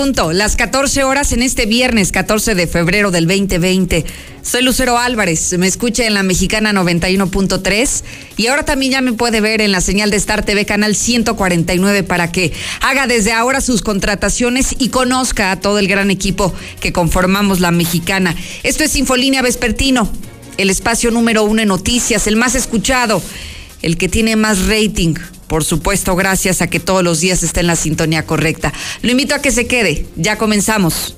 las 14 horas en este viernes 14 de febrero del 2020. Soy Lucero Álvarez, me escucha en la mexicana 91.3 y ahora también ya me puede ver en la señal de Star TV canal 149 para que haga desde ahora sus contrataciones y conozca a todo el gran equipo que conformamos la mexicana. Esto es Infolínea Vespertino, el espacio número uno en noticias, el más escuchado, el que tiene más rating por supuesto, gracias a que todos los días está en la sintonía correcta. Lo invito a que se quede. Ya comenzamos.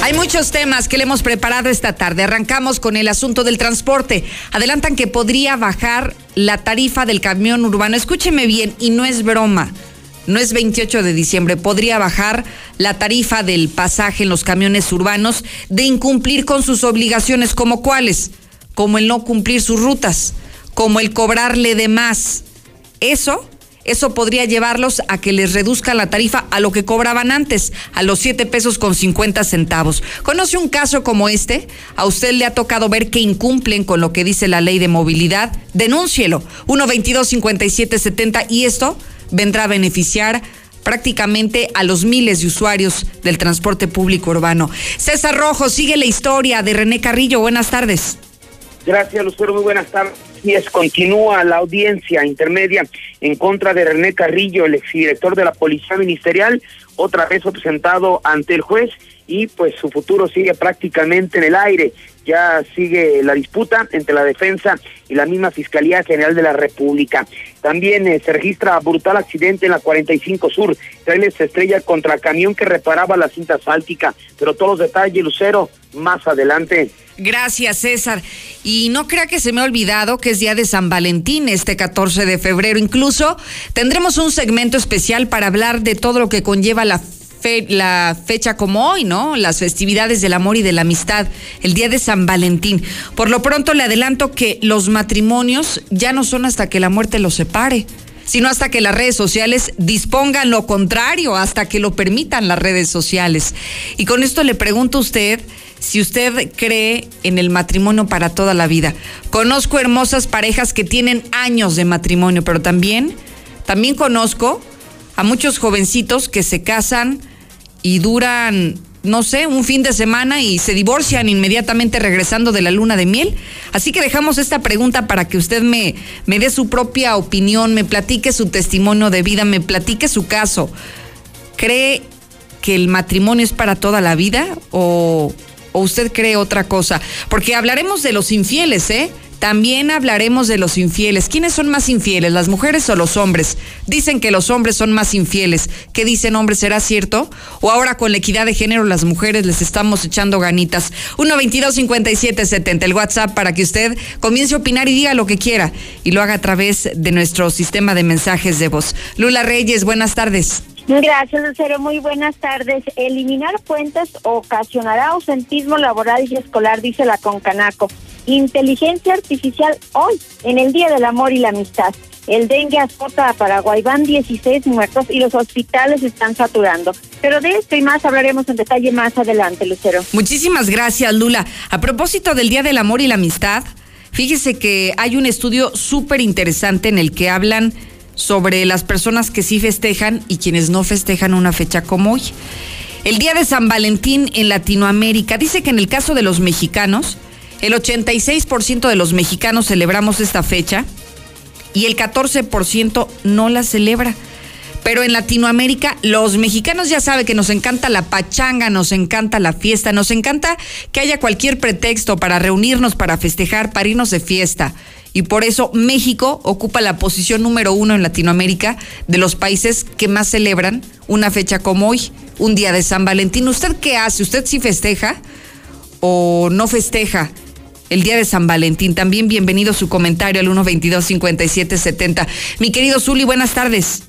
Hay muchos temas que le hemos preparado esta tarde. Arrancamos con el asunto del transporte. Adelantan que podría bajar la tarifa del camión urbano. Escúcheme bien, y no es broma no es 28 de diciembre, podría bajar la tarifa del pasaje en los camiones urbanos de incumplir con sus obligaciones, como cuáles, como el no cumplir sus rutas, como el cobrarle de más. Eso, eso podría llevarlos a que les reduzcan la tarifa a lo que cobraban antes, a los 7 pesos con 50 centavos. ¿Conoce un caso como este? ¿A usted le ha tocado ver que incumplen con lo que dice la ley de movilidad? Denúncielo. 122 5770 y esto vendrá a beneficiar prácticamente a los miles de usuarios del transporte público urbano. César Rojo, sigue la historia de René Carrillo. Buenas tardes. Gracias, Lucero. Muy buenas tardes. Y es, continúa la audiencia intermedia en contra de René Carrillo, el exdirector de la Policía Ministerial, otra vez presentado ante el juez y pues su futuro sigue prácticamente en el aire. Ya sigue la disputa entre la defensa y la misma Fiscalía General de la República. También eh, se registra brutal accidente en la 45 Sur. Trailer estrella contra camión que reparaba la cinta asfáltica. Pero todos los detalles, Lucero, más adelante. Gracias, César. Y no crea que se me ha olvidado que es día de San Valentín, este 14 de febrero. Incluso tendremos un segmento especial para hablar de todo lo que conlleva la la fecha como hoy, ¿no? Las festividades del amor y de la amistad, el día de San Valentín. Por lo pronto le adelanto que los matrimonios ya no son hasta que la muerte los separe sino hasta que las redes sociales dispongan lo contrario, hasta que lo permitan las redes sociales. Y con esto le pregunto a usted si usted cree en el matrimonio para toda la vida. Conozco hermosas parejas que tienen años de matrimonio, pero también, también conozco a muchos jovencitos que se casan y duran, no sé, un fin de semana y se divorcian inmediatamente regresando de la luna de miel. Así que dejamos esta pregunta para que usted me, me dé su propia opinión, me platique su testimonio de vida, me platique su caso. ¿Cree que el matrimonio es para toda la vida o, o usted cree otra cosa? Porque hablaremos de los infieles, ¿eh? También hablaremos de los infieles. ¿Quiénes son más infieles, las mujeres o los hombres? Dicen que los hombres son más infieles. ¿Qué dicen hombres? ¿Será cierto? ¿O ahora con la equidad de género las mujeres les estamos echando ganitas? 122-5770, el WhatsApp para que usted comience a opinar y diga lo que quiera y lo haga a través de nuestro sistema de mensajes de voz. Lula Reyes, buenas tardes. Gracias, Lucero. Muy buenas tardes. Eliminar fuentes ocasionará ausentismo laboral y escolar, dice la Concanaco. Inteligencia artificial hoy, en el Día del Amor y la Amistad. El dengue azota a Paraguay, van 16 muertos y los hospitales están saturando. Pero de esto y más hablaremos en detalle más adelante, Lucero. Muchísimas gracias, Lula. A propósito del Día del Amor y la Amistad, fíjese que hay un estudio súper interesante en el que hablan sobre las personas que sí festejan y quienes no festejan una fecha como hoy. El Día de San Valentín en Latinoamérica dice que en el caso de los mexicanos, el 86% de los mexicanos celebramos esta fecha y el 14% no la celebra. Pero en Latinoamérica, los mexicanos ya saben que nos encanta la pachanga, nos encanta la fiesta, nos encanta que haya cualquier pretexto para reunirnos, para festejar, para irnos de fiesta. Y por eso México ocupa la posición número uno en Latinoamérica de los países que más celebran una fecha como hoy, un día de San Valentín. ¿Usted qué hace? ¿Usted sí festeja o no festeja? El día de San Valentín. También bienvenido su comentario al 122-5770. Mi querido Zuli, buenas tardes.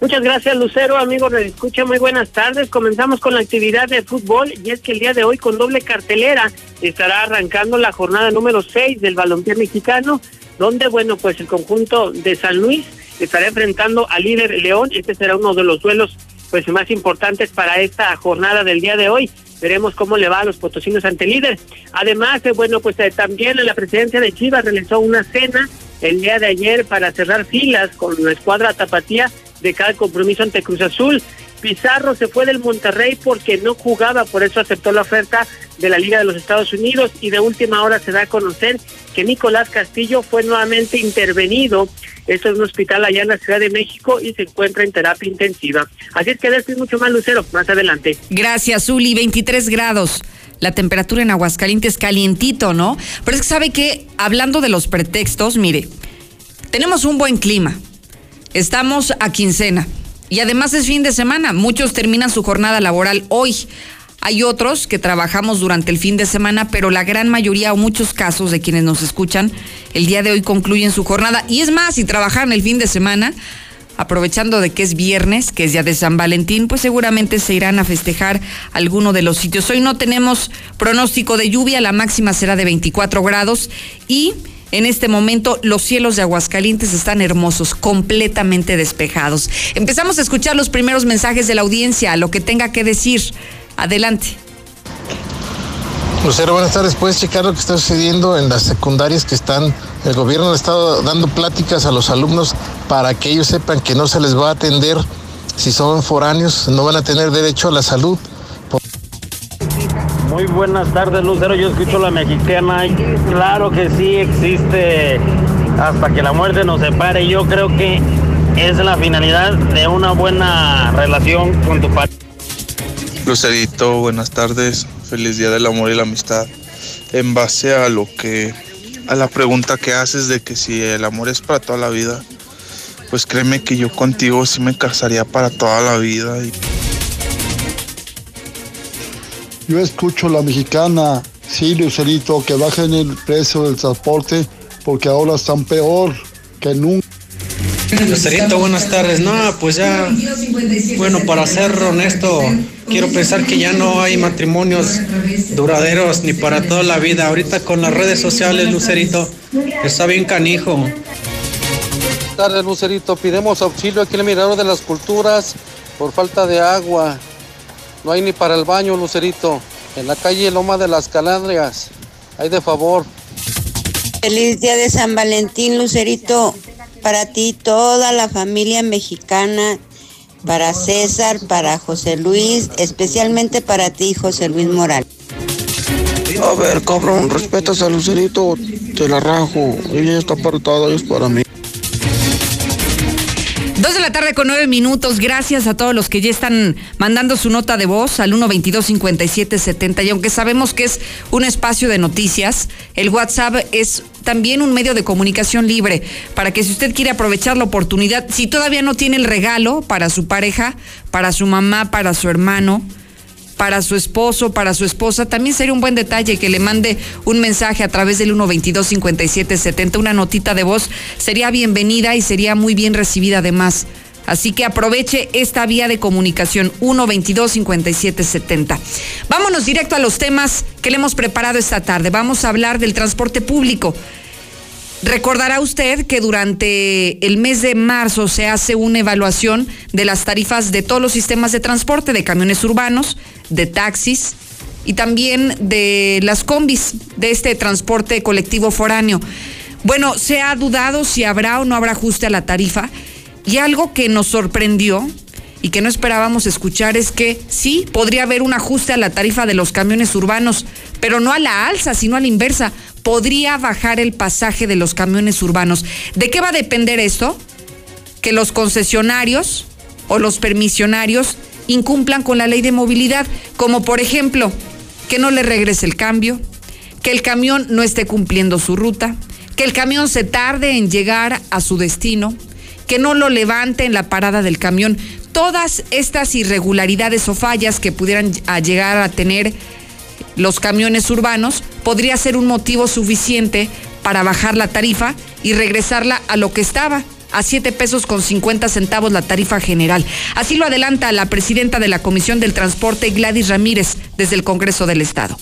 Muchas gracias, Lucero. Amigos de Escucha, muy buenas tardes. Comenzamos con la actividad de fútbol y es que el día de hoy con doble cartelera estará arrancando la jornada número 6 del balompié mexicano, donde, bueno, pues el conjunto de San Luis estará enfrentando al líder León. Este será uno de los duelos pues más importantes para esta jornada del día de hoy. Veremos cómo le va a los potosinos ante líder. Además, eh, bueno, pues eh, también la presidencia de Chivas realizó una cena el día de ayer para cerrar filas con la escuadra tapatía de cada compromiso ante Cruz Azul. Pizarro se fue del Monterrey porque no jugaba, por eso aceptó la oferta de la Liga de los Estados Unidos y de última hora se da a conocer que Nicolás Castillo fue nuevamente intervenido. Esto es un hospital allá en la Ciudad de México y se encuentra en terapia intensiva. Así es que decir mucho más, Lucero, más adelante. Gracias, Uli. 23 grados. La temperatura en Aguascalientes calientito, ¿no? Pero es que sabe que, hablando de los pretextos, mire, tenemos un buen clima. Estamos a quincena. Y además es fin de semana. Muchos terminan su jornada laboral hoy. Hay otros que trabajamos durante el fin de semana, pero la gran mayoría o muchos casos de quienes nos escuchan el día de hoy concluyen su jornada. Y es más, si trabajaron el fin de semana, aprovechando de que es viernes, que es día de San Valentín, pues seguramente se irán a festejar alguno de los sitios. Hoy no tenemos pronóstico de lluvia, la máxima será de 24 grados y en este momento los cielos de Aguascalientes están hermosos, completamente despejados. Empezamos a escuchar los primeros mensajes de la audiencia, lo que tenga que decir. Adelante. Lucero, buenas tardes. ¿Puedes checar lo que está sucediendo en las secundarias que están? El gobierno ha estado dando pláticas a los alumnos para que ellos sepan que no se les va a atender si son foráneos, no van a tener derecho a la salud. Muy buenas tardes, Lucero. Yo escucho la mexicana. Y claro que sí existe hasta que la muerte nos separe. Yo creo que es la finalidad de una buena relación con tu padre. Lucerito, buenas tardes. Feliz Día del Amor y la Amistad. En base a lo que, a la pregunta que haces de que si el amor es para toda la vida, pues créeme que yo contigo sí me casaría para toda la vida. Yo escucho la mexicana, sí, Lucerito, que bajen el precio del transporte porque ahora están peor que nunca. Lucerito, buenas tardes. No, pues ya, bueno, para ser honesto, quiero pensar que ya no hay matrimonios duraderos ni para toda la vida. Ahorita con las redes sociales, Lucerito, está bien canijo. Buenas tardes, Lucerito. Pidemos auxilio aquí en el Mirador de las Culturas por falta de agua. No hay ni para el baño, Lucerito. En la calle Loma de las Calandrias. Hay de favor. Feliz día de San Valentín, Lucerito. Para ti, toda la familia mexicana. Para César, para José Luis, especialmente para ti, José Luis Morales. A ver, cabrón, respetas a Lucerito, te la rajo. Ella está apartada, es para mí. Dos de la tarde con nueve minutos. Gracias a todos los que ya están mandando su nota de voz al 122-5770. Y aunque sabemos que es un espacio de noticias, el WhatsApp es también un medio de comunicación libre para que si usted quiere aprovechar la oportunidad, si todavía no tiene el regalo para su pareja, para su mamá, para su hermano, para su esposo, para su esposa, también sería un buen detalle que le mande un mensaje a través del 122-5770, una notita de voz, sería bienvenida y sería muy bien recibida además. Así que aproveche esta vía de comunicación 122-5770. Vámonos directo a los temas que le hemos preparado esta tarde. Vamos a hablar del transporte público. Recordará usted que durante el mes de marzo se hace una evaluación de las tarifas de todos los sistemas de transporte, de camiones urbanos, de taxis y también de las combis, de este transporte colectivo foráneo. Bueno, se ha dudado si habrá o no habrá ajuste a la tarifa y algo que nos sorprendió y que no esperábamos escuchar es que sí, podría haber un ajuste a la tarifa de los camiones urbanos, pero no a la alza, sino a la inversa. Podría bajar el pasaje de los camiones urbanos. ¿De qué va a depender esto? Que los concesionarios o los permisionarios incumplan con la ley de movilidad, como por ejemplo, que no le regrese el cambio, que el camión no esté cumpliendo su ruta, que el camión se tarde en llegar a su destino, que no lo levante en la parada del camión. Todas estas irregularidades o fallas que pudieran llegar a tener los camiones urbanos podría ser un motivo suficiente para bajar la tarifa y regresarla a lo que estaba, a 7 pesos con 50 centavos la tarifa general. Así lo adelanta la presidenta de la Comisión del Transporte, Gladys Ramírez, desde el Congreso del Estado.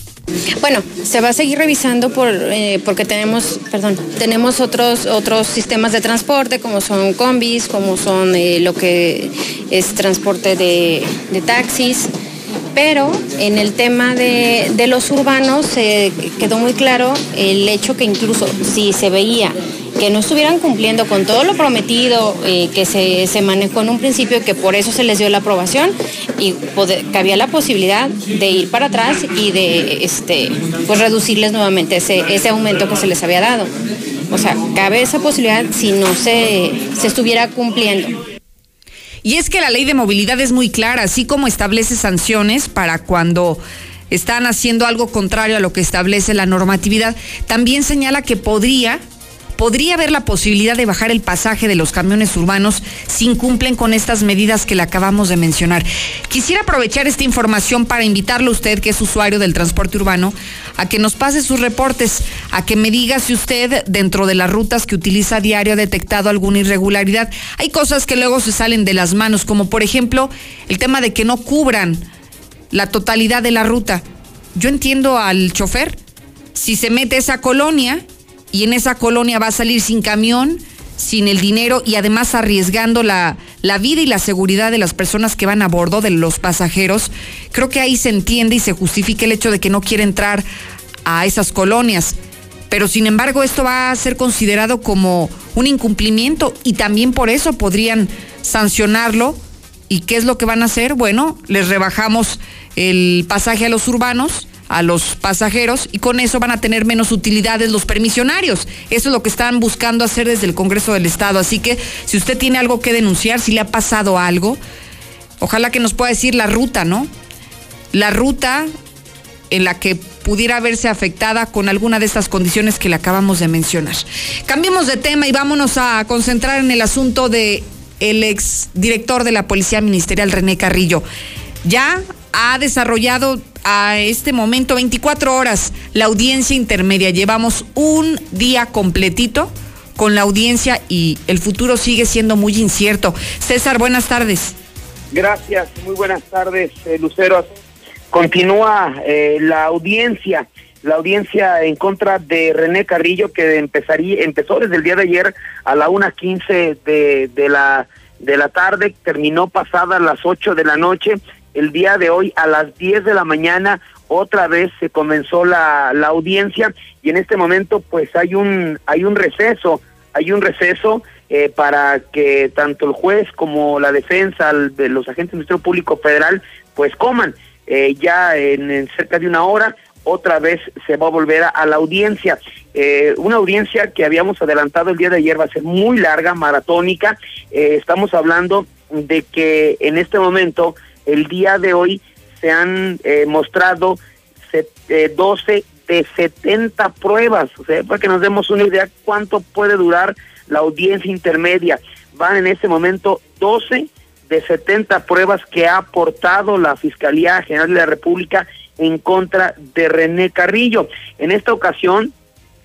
Bueno, se va a seguir revisando por, eh, porque tenemos, perdón, tenemos otros otros sistemas de transporte como son combis, como son eh, lo que es transporte de, de taxis. Pero en el tema de, de los urbanos se quedó muy claro el hecho que incluso si se veía que no estuvieran cumpliendo con todo lo prometido eh, que se, se, manejó en un principio, que por eso se les dio la aprobación y que había la posibilidad de ir para atrás y de este, pues reducirles nuevamente ese, ese aumento que se les había dado. O sea, cabe esa posibilidad si no se, se estuviera cumpliendo. Y es que la ley de movilidad es muy clara, así como establece sanciones para cuando están haciendo algo contrario a lo que establece la normatividad, también señala que podría podría haber la posibilidad de bajar el pasaje de los camiones urbanos si incumplen con estas medidas que le acabamos de mencionar. Quisiera aprovechar esta información para invitarle a usted, que es usuario del transporte urbano, a que nos pase sus reportes, a que me diga si usted, dentro de las rutas que utiliza diario, ha detectado alguna irregularidad. Hay cosas que luego se salen de las manos, como por ejemplo el tema de que no cubran la totalidad de la ruta. Yo entiendo al chofer, si se mete esa colonia y en esa colonia va a salir sin camión, sin el dinero y además arriesgando la, la, vida y la seguridad de las personas que van a bordo, de los pasajeros, creo que ahí se entiende y se justifica el hecho de que no quiere entrar a esas colonias. Pero sin embargo esto va a ser considerado como un incumplimiento y también por eso podrían sancionarlo. ¿Y qué es lo que van a hacer? Bueno, les rebajamos el pasaje a los urbanos a los pasajeros y con eso van a tener menos utilidades los permisionarios. Eso es lo que están buscando hacer desde el Congreso del Estado. Así que si usted tiene algo que denunciar, si le ha pasado algo, ojalá que nos pueda decir la ruta, ¿no? La ruta en la que pudiera verse afectada con alguna de estas condiciones que le acabamos de mencionar. Cambiemos de tema y vámonos a concentrar en el asunto de el ex director de la Policía Ministerial, René Carrillo. Ya ha desarrollado a este momento 24 horas la audiencia intermedia. Llevamos un día completito con la audiencia y el futuro sigue siendo muy incierto. César, buenas tardes. Gracias, muy buenas tardes, eh, Lucero. Continúa eh, la audiencia, la audiencia en contra de René Carrillo que empezaría, empezó desde el día de ayer a la 1.15 de, de la de la tarde, terminó pasada las 8 de la noche el día de hoy a las 10 de la mañana otra vez se comenzó la, la audiencia y en este momento pues hay un hay un receso hay un receso eh, para que tanto el juez como la defensa de los agentes del Ministerio Público Federal pues coman eh, ya en, cerca de una hora otra vez se va a volver a, la audiencia. Eh, una audiencia que habíamos adelantado el día de ayer va a ser muy larga, maratónica. estamos hablando de que en este momento el día de hoy se han eh, mostrado 12 eh, de 70 pruebas, o para que nos demos una idea cuánto puede durar la audiencia intermedia. Van en este momento 12 de 70 pruebas que ha aportado la Fiscalía General de la República en contra de René Carrillo. En esta ocasión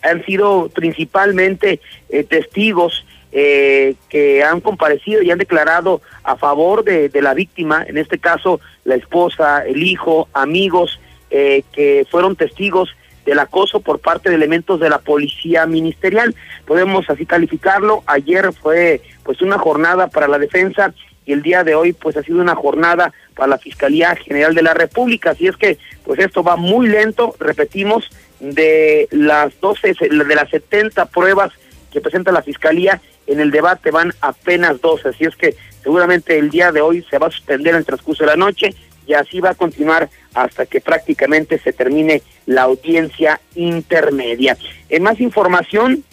han sido principalmente eh, testigos eh, que han comparecido y han declarado a favor de, la víctima, en este caso la esposa, el hijo, amigos, eh, que fueron testigos del acoso por parte de elementos de la policía ministerial. Podemos así calificarlo. Ayer fue pues una jornada para la defensa y el día de hoy pues ha sido una jornada para la Fiscalía General de la República. Así es que pues esto va muy lento, repetimos, de las 12, de las 70 pruebas que presenta la Fiscalía, en el debate van apenas dos, así es que seguramente el día de hoy se va a suspender en el transcurso de la noche y así va a continuar hasta que prácticamente se termine la audiencia intermedia. En más información,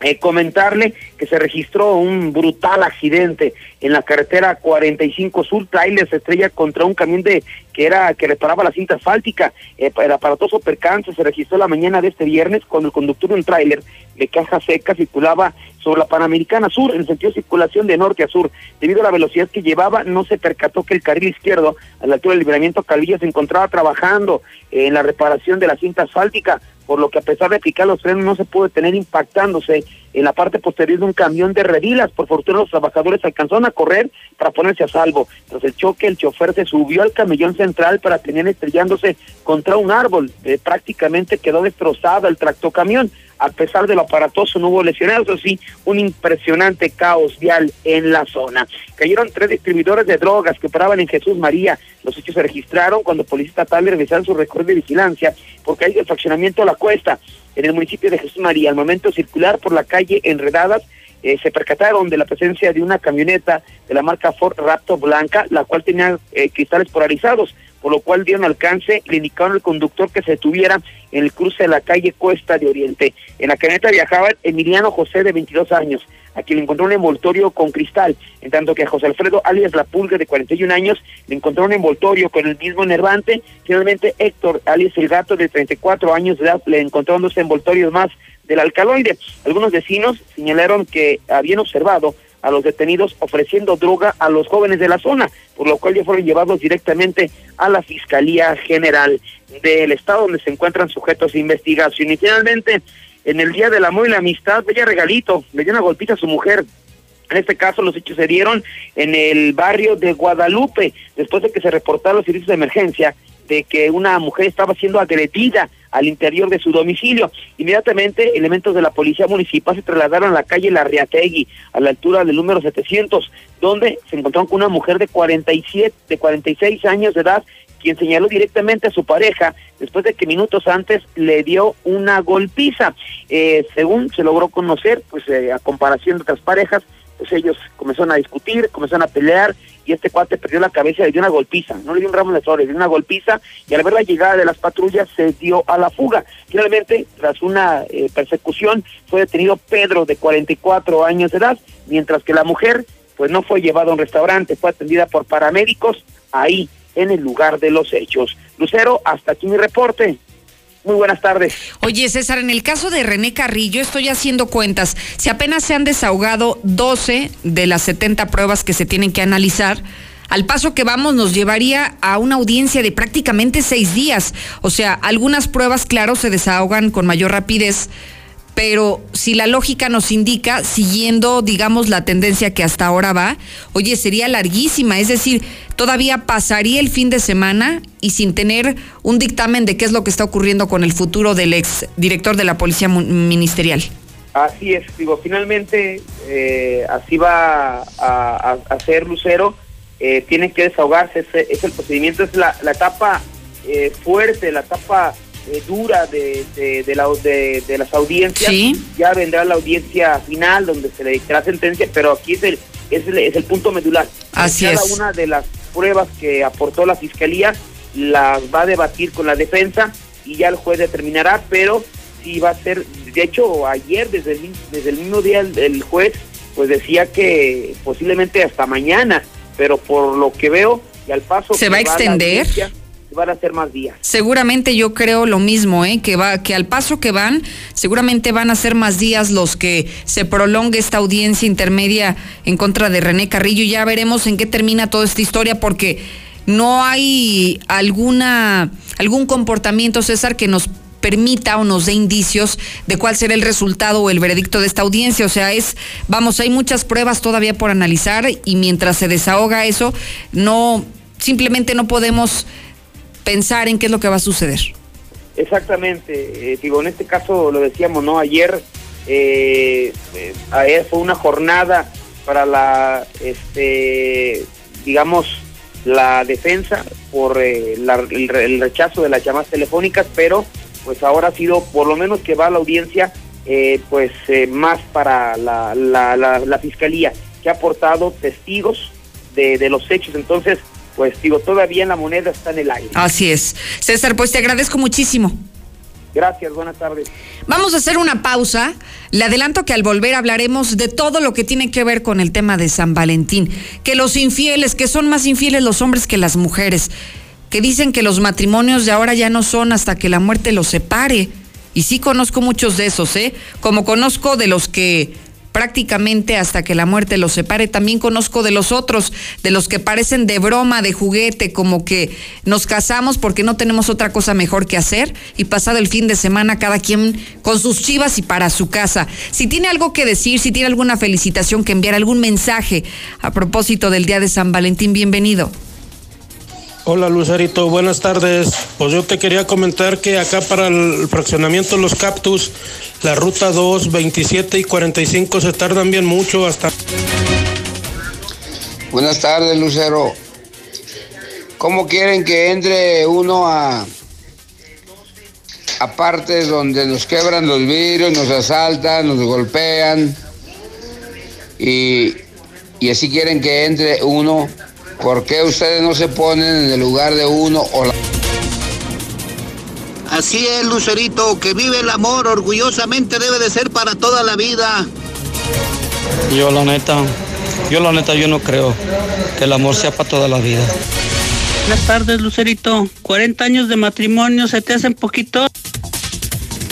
eh, comentarle que se registró un brutal accidente en la carretera 45 Sur, trailer se estrella contra un camión de que era que reparaba la cinta asfáltica. Eh, el aparatoso percance se registró la mañana de este viernes cuando el conductor de un tráiler de caja seca circulaba sobre la Panamericana Sur en sentido de circulación de norte a sur. Debido a la velocidad que llevaba, no se percató que el carril izquierdo, a la altura del libramiento Calvillo, se encontraba trabajando en la reparación de la cinta asfáltica por lo que a pesar de aplicar los frenos no se pudo tener impactándose en la parte posterior de un camión de redilas. Por fortuna los trabajadores alcanzaron a correr para ponerse a salvo. Tras el choque, el chofer se subió al camellón central para tener estrellándose contra un árbol. Eh, prácticamente quedó destrozado el tractocamión. A pesar de lo aparatoso, no hubo lesionados, así un impresionante caos vial en la zona. Cayeron tres distribuidores de drogas que operaban en Jesús María. Los hechos se registraron cuando policía estatal revisaron su recorrido de vigilancia porque hay el fraccionamiento a la cuesta en el municipio de Jesús María. Al momento de circular por la calle Enredadas, eh, se percataron de la presencia de una camioneta de la marca Ford Raptor blanca, la cual tenía eh, cristales polarizados, por lo cual dieron alcance y le indicaron al conductor que se detuviera en el cruce de la calle Cuesta de Oriente. En la camioneta viajaba Emiliano José de 22 años, a quien le encontró un envoltorio con cristal, en tanto que a José Alfredo alias La Pulga de 41 años le encontró un envoltorio con el mismo enervante. Finalmente Héctor alias El Gato de 34 años de edad le encontró dos envoltorios más del alcaloide. Algunos vecinos señalaron que habían observado a los detenidos ofreciendo droga a los jóvenes de la zona, por lo cual ya fueron llevados directamente a la Fiscalía General del Estado, donde se encuentran sujetos de investigación. Y finalmente, en el Día del Amor y la Amistad, bella regalito, le dio una golpita a su mujer. En este caso, los hechos se dieron en el barrio de Guadalupe, después de que se reportaron los servicios de emergencia de que una mujer estaba siendo agredida al interior de su domicilio. Inmediatamente, elementos de la policía municipal se trasladaron a la calle Larriategui, a la altura del número 700, donde se encontraron con una mujer de 47, de 46 años de edad, quien señaló directamente a su pareja después de que minutos antes le dio una golpiza. Eh, según se logró conocer, pues eh, a comparación de otras parejas, pues ellos comenzaron a discutir, comenzaron a pelear y este cuate perdió la cabeza y dio una golpiza, no le dio un ramo de flores, le dio una golpiza y al ver la llegada de las patrullas se dio a la fuga. Finalmente, tras una eh, persecución, fue detenido Pedro de 44 años de edad, mientras que la mujer pues no fue llevada a un restaurante, fue atendida por paramédicos ahí en el lugar de los hechos. Lucero, hasta aquí mi reporte. Muy buenas tardes. Oye, César, en el caso de René Carrillo, estoy haciendo cuentas. Si apenas se han desahogado 12 de las 70 pruebas que se tienen que analizar, al paso que vamos nos llevaría a una audiencia de prácticamente seis días. O sea, algunas pruebas, claro, se desahogan con mayor rapidez, pero si la lógica nos indica, siguiendo, digamos, la tendencia que hasta ahora va, oye, sería larguísima, es decir, todavía pasaría el fin de semana y sin tener un dictamen de qué es lo que está ocurriendo con el futuro del ex director de la Policía Ministerial. Así es, digo, finalmente eh, así va a, hacer Lucero, eh, tiene que desahogarse, es, el procedimiento, es la, etapa eh, fuerte, la etapa eh, dura de, de, la, de, las audiencias. Ya vendrá la audiencia final donde se le dictará sentencia, pero aquí es el, es el, es el punto medular. Así Cada una de las pruebas que aportó la fiscalía las va a debatir con la defensa y ya el juez determinará, pero sí va a ser, de hecho ayer desde el, desde el mismo día el, juez pues decía que posiblemente hasta mañana, pero por lo que veo y al paso se va a extender van a ser más días. Seguramente yo creo lo mismo, ¿eh? que va, que al paso que van, seguramente van a ser más días los que se prolongue esta audiencia intermedia en contra de René Carrillo. Ya veremos en qué termina toda esta historia, porque no hay alguna algún comportamiento, César, que nos permita o nos dé indicios de cuál será el resultado o el veredicto de esta audiencia. O sea, es, vamos, hay muchas pruebas todavía por analizar y mientras se desahoga eso, no, simplemente no podemos pensar en qué es lo que va a suceder. Exactamente, eh, digo, en este caso lo decíamos, ¿no? Ayer, eh, eh, ayer fue una jornada para la, este, digamos, la defensa por el, rechazo de las llamadas telefónicas, pero pues ahora ha sido, por lo menos que va la audiencia, pues más para la, la, la, fiscalía, que ha aportado testigos de, de los hechos. Entonces, pues digo, todavía la moneda está en el aire. Así es. César, pues te agradezco muchísimo. Gracias, buenas tardes. Vamos a hacer una pausa. Le adelanto que al volver hablaremos de todo lo que tiene que ver con el tema de San Valentín. Que los infieles, que son más infieles los hombres que las mujeres. Que dicen que los matrimonios de ahora ya no son hasta que la muerte los separe. Y sí conozco muchos de esos, ¿eh? Como conozco de los que prácticamente hasta que la muerte los separe. También conozco de los otros, de los que parecen de broma, de juguete, como que nos casamos porque no tenemos otra cosa mejor que hacer y pasado el fin de semana cada quien con sus chivas y para su casa. Si tiene algo que decir, si tiene alguna felicitación que enviar, algún mensaje a propósito del Día de San Valentín, bienvenido. Hola Lucerito, buenas tardes. Pues yo te quería comentar que acá para el fraccionamiento Los Cactus La ruta 2, 27 y 45 se tardan bien mucho hasta... Buenas tardes, Lucero. ¿Cómo quieren que entre uno a, a partes donde nos quebran los vidrios, nos asaltan, nos golpean? Y, y así quieren que entre uno. ¿Por qué ustedes no se ponen en el lugar de uno o la... Así es, Lucerito, que vive el amor orgullosamente debe de ser para toda la vida. Yo la neta, yo la neta, yo no creo que el amor sea para toda la vida. Buenas tardes, Lucerito. 40 años de matrimonio, ¿se te hacen poquito?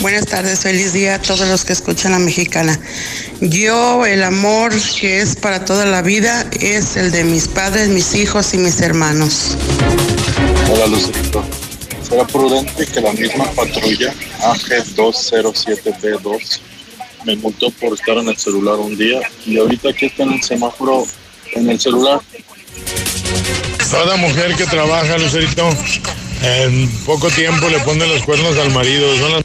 Buenas tardes, feliz día a todos los que escuchan la mexicana. Yo, el amor que es para toda la vida es el de mis padres, mis hijos y mis hermanos. Hola, Lucerito. Será prudente que la misma patrulla AG207B2 me multó por estar en el celular un día y ahorita aquí está en el semáforo en el celular. Toda mujer que trabaja, Lucerito, en poco tiempo le pone los cuernos al marido. Son las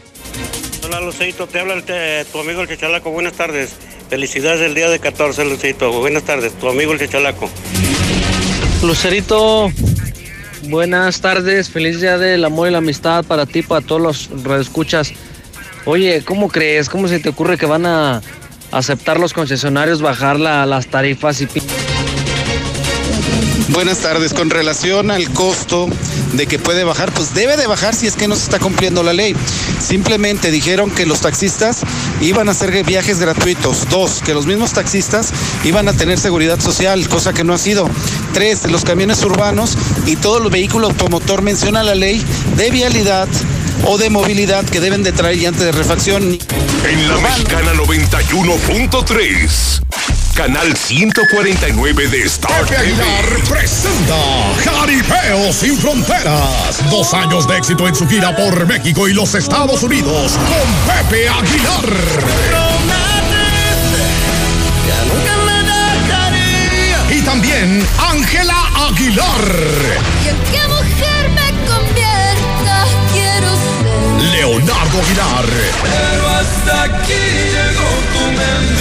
Hola, Lucerito, te habla el te- tu amigo el Chachalaco. Buenas tardes. Felicidades del día de 14, Lucerito. Buenas tardes, tu amigo el Chachalaco. Lucerito, buenas tardes, feliz día del amor y la amistad para ti, para todos los radioescuchas. Oye, ¿cómo crees? ¿Cómo se te ocurre que van a aceptar los concesionarios bajar la- las tarifas y Buenas tardes. Con relación al costo de que puede bajar, pues debe de bajar si es que no se está cumpliendo la ley. Simplemente dijeron que los taxistas iban a hacer viajes gratuitos. Dos, que los mismos taxistas iban a tener seguridad social, cosa que no ha sido. Tres, los camiones urbanos y todos los vehículos automotor menciona la ley de vialidad o de movilidad que deben de traer llantas de refacción. En la mexicana 91.3. Canal 149 de Star Pepe TV. Aguilar presenta Jaripeo sin Fronteras. Dos años de éxito en su gira por México y los Estados Unidos con Pepe Aguilar. Y también Ángela Aguilar. ¿Y en qué mujer me convierta? Quiero ser. Leonardo Aguilar. Pero hasta aquí llegó tu mendigo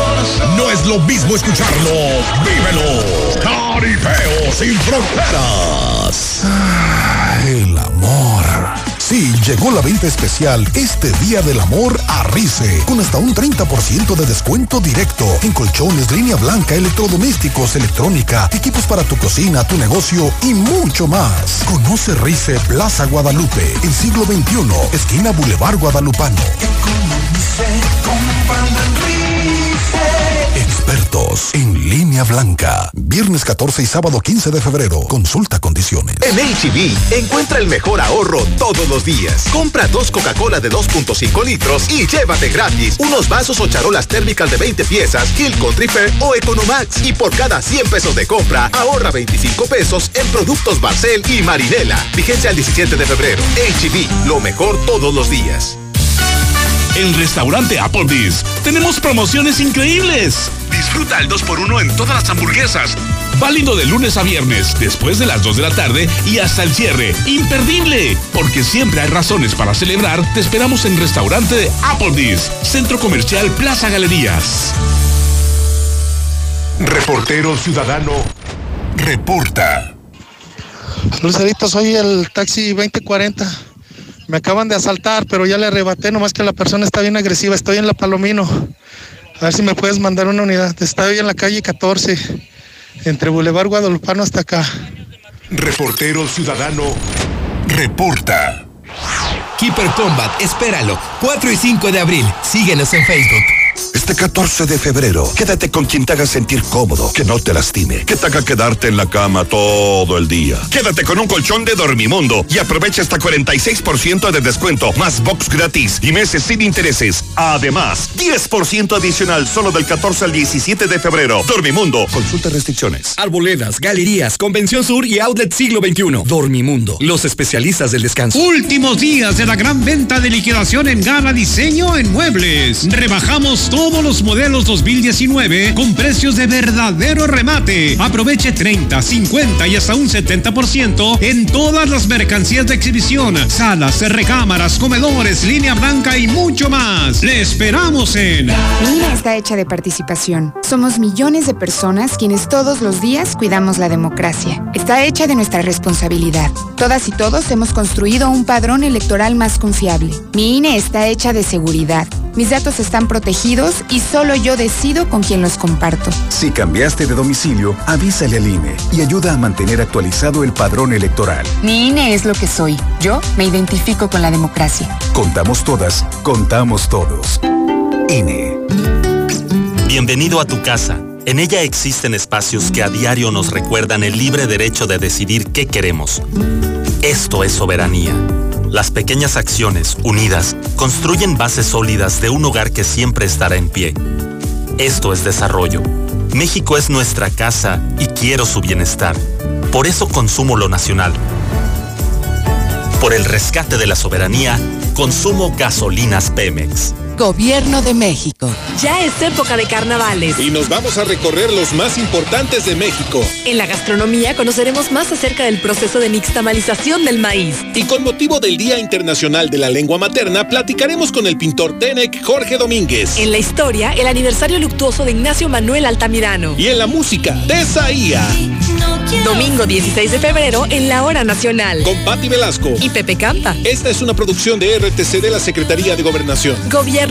No es lo mismo escucharlo, vívelo. Caripeo sin fronteras. El amor. Sí, llegó la venta especial este Día del Amor a Rice, con hasta un 30% de descuento directo en colchones, línea blanca, electrodomésticos, electrónica, equipos para tu cocina, tu negocio y mucho más. Conoce Rice Plaza Guadalupe, en siglo XXI, esquina Boulevard Guadalupano. Expertos en línea blanca. Viernes 14 y sábado 15 de febrero. Consulta condiciones. En HB, encuentra el mejor ahorro todos los días. Compra dos Coca-Cola de 2.5 litros y llévate gratis unos vasos o charolas térmicas de 20 piezas, Hill Country Fair o Economax. Y por cada 100 pesos de compra, ahorra 25 pesos en productos Barcel y Marinela. Vigencia el 17 de febrero. HB, lo mejor todos los días. En Restaurante Applebee's tenemos promociones increíbles. Disfruta el 2x1 en todas las hamburguesas. Válido de lunes a viernes, después de las 2 de la tarde y hasta el cierre. ¡Imperdible! Porque siempre hay razones para celebrar. Te esperamos en Restaurante Applebee's, Centro Comercial Plaza Galerías. Reportero Ciudadano reporta. Lucerito, soy el taxi 2040. Me acaban de asaltar, pero ya le arrebaté, nomás que la persona está bien agresiva. Estoy en la Palomino. A ver si me puedes mandar una unidad. Estoy en la calle 14, entre Boulevard Guadalupano hasta acá. Reportero Ciudadano reporta. Keeper Combat, espéralo. 4 y 5 de abril. Síguenos en Facebook. Este 14 de febrero, quédate con quien te haga sentir cómodo, que no te lastime, que te haga quedarte en la cama todo el día. Quédate con un colchón de Dormimundo y aprovecha hasta 46% de descuento, más box gratis y meses sin intereses. Además, 10% adicional solo del 14 al 17 de febrero. Dormimundo, consulta restricciones. Arboledas, galerías, Convención Sur y Outlet Siglo XXI. Dormimundo, los especialistas del descanso. Últimos días de la gran venta de liquidación en Gala Diseño en Muebles. Rebajamos todos los modelos 2019 con precios de verdadero remate. Aproveche 30, 50 y hasta un 70% en todas las mercancías de exhibición, salas, recámaras, comedores, línea blanca y mucho más. Le esperamos en... Mi INE está hecha de participación. Somos millones de personas quienes todos los días cuidamos la democracia. Está hecha de nuestra responsabilidad. Todas y todos hemos construido un padrón electoral más confiable. Mi INE está hecha de seguridad. Mis datos están protegidos y solo yo decido con quién los comparto. Si cambiaste de domicilio, avísale al INE y ayuda a mantener actualizado el padrón electoral. Mi INE es lo que soy. Yo me identifico con la democracia. Contamos todas, contamos todos. INE. Bienvenido a tu casa. En ella existen espacios que a diario nos recuerdan el libre derecho de decidir qué queremos. Esto es soberanía. Las pequeñas acciones, unidas, construyen bases sólidas de un hogar que siempre estará en pie. Esto es desarrollo. México es nuestra casa y quiero su bienestar. Por eso consumo lo nacional. Por el rescate de la soberanía, consumo gasolinas Pemex. Gobierno de México. Ya es época de carnavales. Y nos vamos a recorrer los más importantes de México. En la gastronomía conoceremos más acerca del proceso de nixtamalización del maíz. Y con motivo del Día Internacional de la Lengua Materna, platicaremos con el pintor Tenec Jorge Domínguez. En la historia, el aniversario luctuoso de Ignacio Manuel Altamirano. Y en la música, Tesaía. Domingo 16 de febrero en la Hora Nacional. Con Patti Velasco. Y Pepe Campa. Esta es una producción de RTC de la Secretaría de Gobernación. Gobierno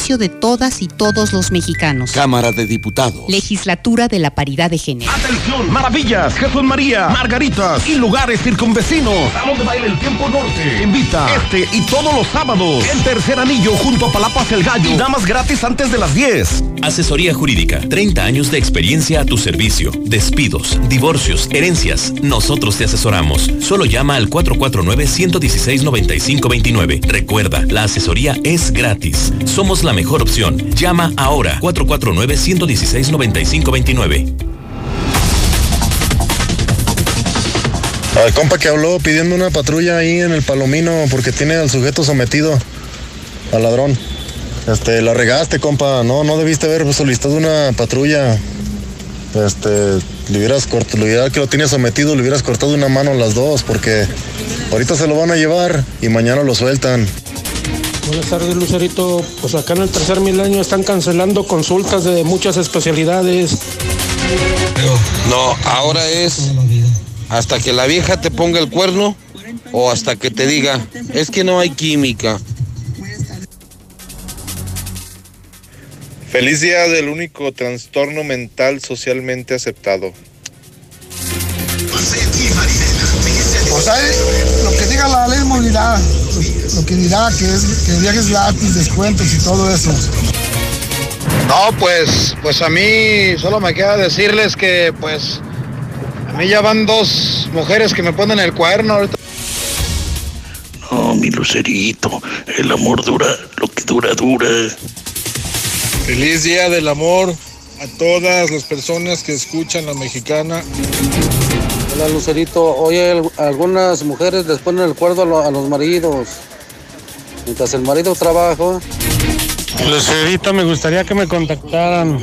de todas y todos los mexicanos. Cámara de Diputados. Legislatura de la paridad de género. Atención, maravillas, Jesús María, Margaritas y lugares circunvecinos. Salón de baile El Tiempo Norte. Invita este y todos los sábados. El tercer anillo junto a Palapas El Gallo. Y damas gratis antes de las 10. Asesoría jurídica. 30 años de experiencia a tu servicio. Despidos, divorcios, herencias. Nosotros te asesoramos. Solo llama al 449-116-9529. Recuerda, la asesoría es gratis. Somos la mejor opción. Llama ahora. 449-116-9529. Al compa que habló pidiendo una patrulla ahí en el Palomino porque tiene al sujeto sometido al ladrón. Este, la regaste, compa. No, no debiste haber solicitado una patrulla. Este, le hubieras cortado, que lo tiene sometido, le hubieras cortado una mano a las dos porque ahorita se lo van a llevar y mañana lo sueltan. Buenas tardes, Lucerito. Pues acá en el tercer milenio están cancelando consultas de muchas especialidades. No, ahora es hasta que la vieja te ponga el cuerno o hasta que te diga, es que no hay química. Feliz día del único trastorno mental socialmente aceptado. Pues ahí, lo que diga la ley de movilidad dirá que es que viajes gratis, descuentos y todo eso. No, pues, pues a mí solo me queda decirles que pues a mí ya van dos mujeres que me ponen el cuerno ahorita. No, mi lucerito, el amor dura lo que dura, dura. Feliz Día del Amor a todas las personas que escuchan la mexicana. Hola Lucerito, oye, algunas mujeres les ponen el lo- a los maridos. Mientras el marido trabaja. Lucerito, me gustaría que me contactaran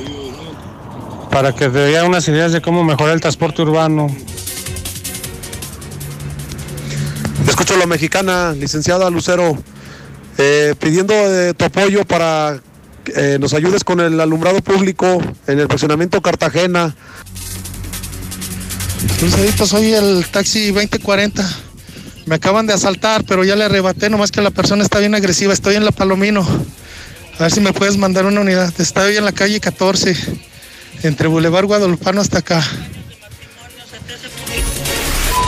para que te diera unas ideas de cómo mejorar el transporte urbano. Escucho a la mexicana, licenciada Lucero, eh, pidiendo eh, tu apoyo para que eh, nos ayudes con el alumbrado público en el fraccionamiento Cartagena. Lucerito, soy el taxi 2040. Me acaban de asaltar, pero ya le arrebaté, nomás que la persona está bien agresiva. Estoy en la Palomino. A ver si me puedes mandar una unidad. Estoy en la calle 14, entre Boulevard Guadalupano hasta acá.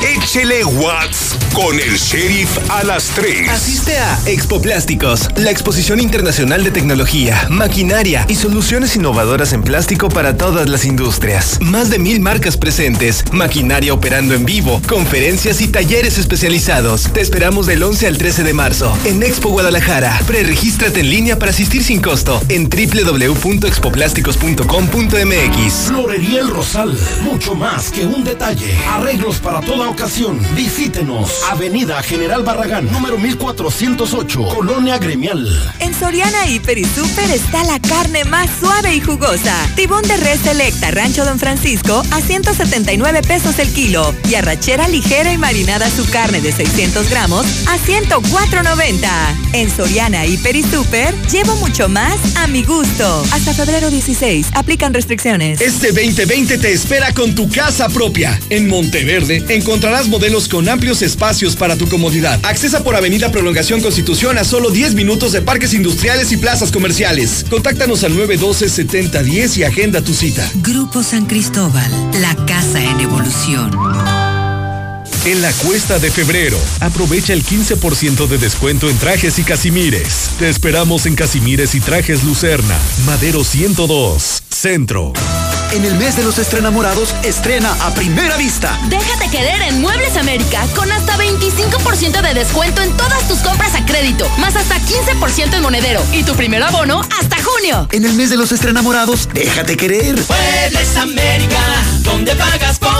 Échele Watts con el sheriff a las 3. Asiste a Expo Plásticos, la exposición internacional de tecnología, maquinaria y soluciones innovadoras en plástico para todas las industrias. Más de mil marcas presentes, maquinaria operando en vivo, conferencias y talleres especializados. Te esperamos del 11 al 13 de marzo en Expo Guadalajara. Preregístrate en línea para asistir sin costo en www.expoplásticos.com.mx. Florería El Rosal, mucho más que un detalle. Arreglos para toda ocasión. Visítenos. Avenida General Barragán, número 1408, Colonia Gremial. En Soriana Hiper y Super está la carne más suave y jugosa. Tibón de res selecta Rancho Don Francisco a 179 pesos el kilo. Y arrachera ligera y marinada su carne de 600 gramos a 104.90. En Soriana Hiper y Super llevo mucho más a mi gusto. Hasta febrero 16. Aplican restricciones. Este 2020 te espera con tu casa propia. En Monteverde encontrarás modelos con amplios espacios para tu comodidad. Accesa por Avenida Prolongación Constitución a solo 10 minutos de parques industriales y plazas comerciales. Contáctanos al 912-7010 y agenda tu cita. Grupo San Cristóbal, la casa en evolución. En la cuesta de febrero, aprovecha el 15% de descuento en trajes y casimires. Te esperamos en Casimires y Trajes Lucerna, Madero 102, Centro. En el mes de los estrenamorados, estrena a primera vista. Déjate querer en Muebles América con hasta 25% de descuento en todas tus compras a crédito, más hasta 15% en monedero y tu primer abono hasta junio. En el mes de los estrenamorados, déjate querer. Muebles América, donde pagas poco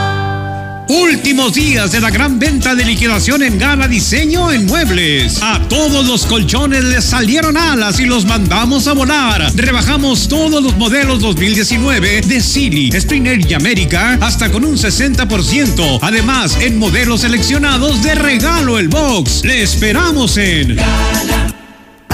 Últimos días de la gran venta de liquidación en Gala Diseño en Muebles. A todos los colchones les salieron alas y los mandamos a volar. Rebajamos todos los modelos 2019 de Silly, Springer y América hasta con un 60%. Además, en modelos seleccionados de regalo el box. Le esperamos en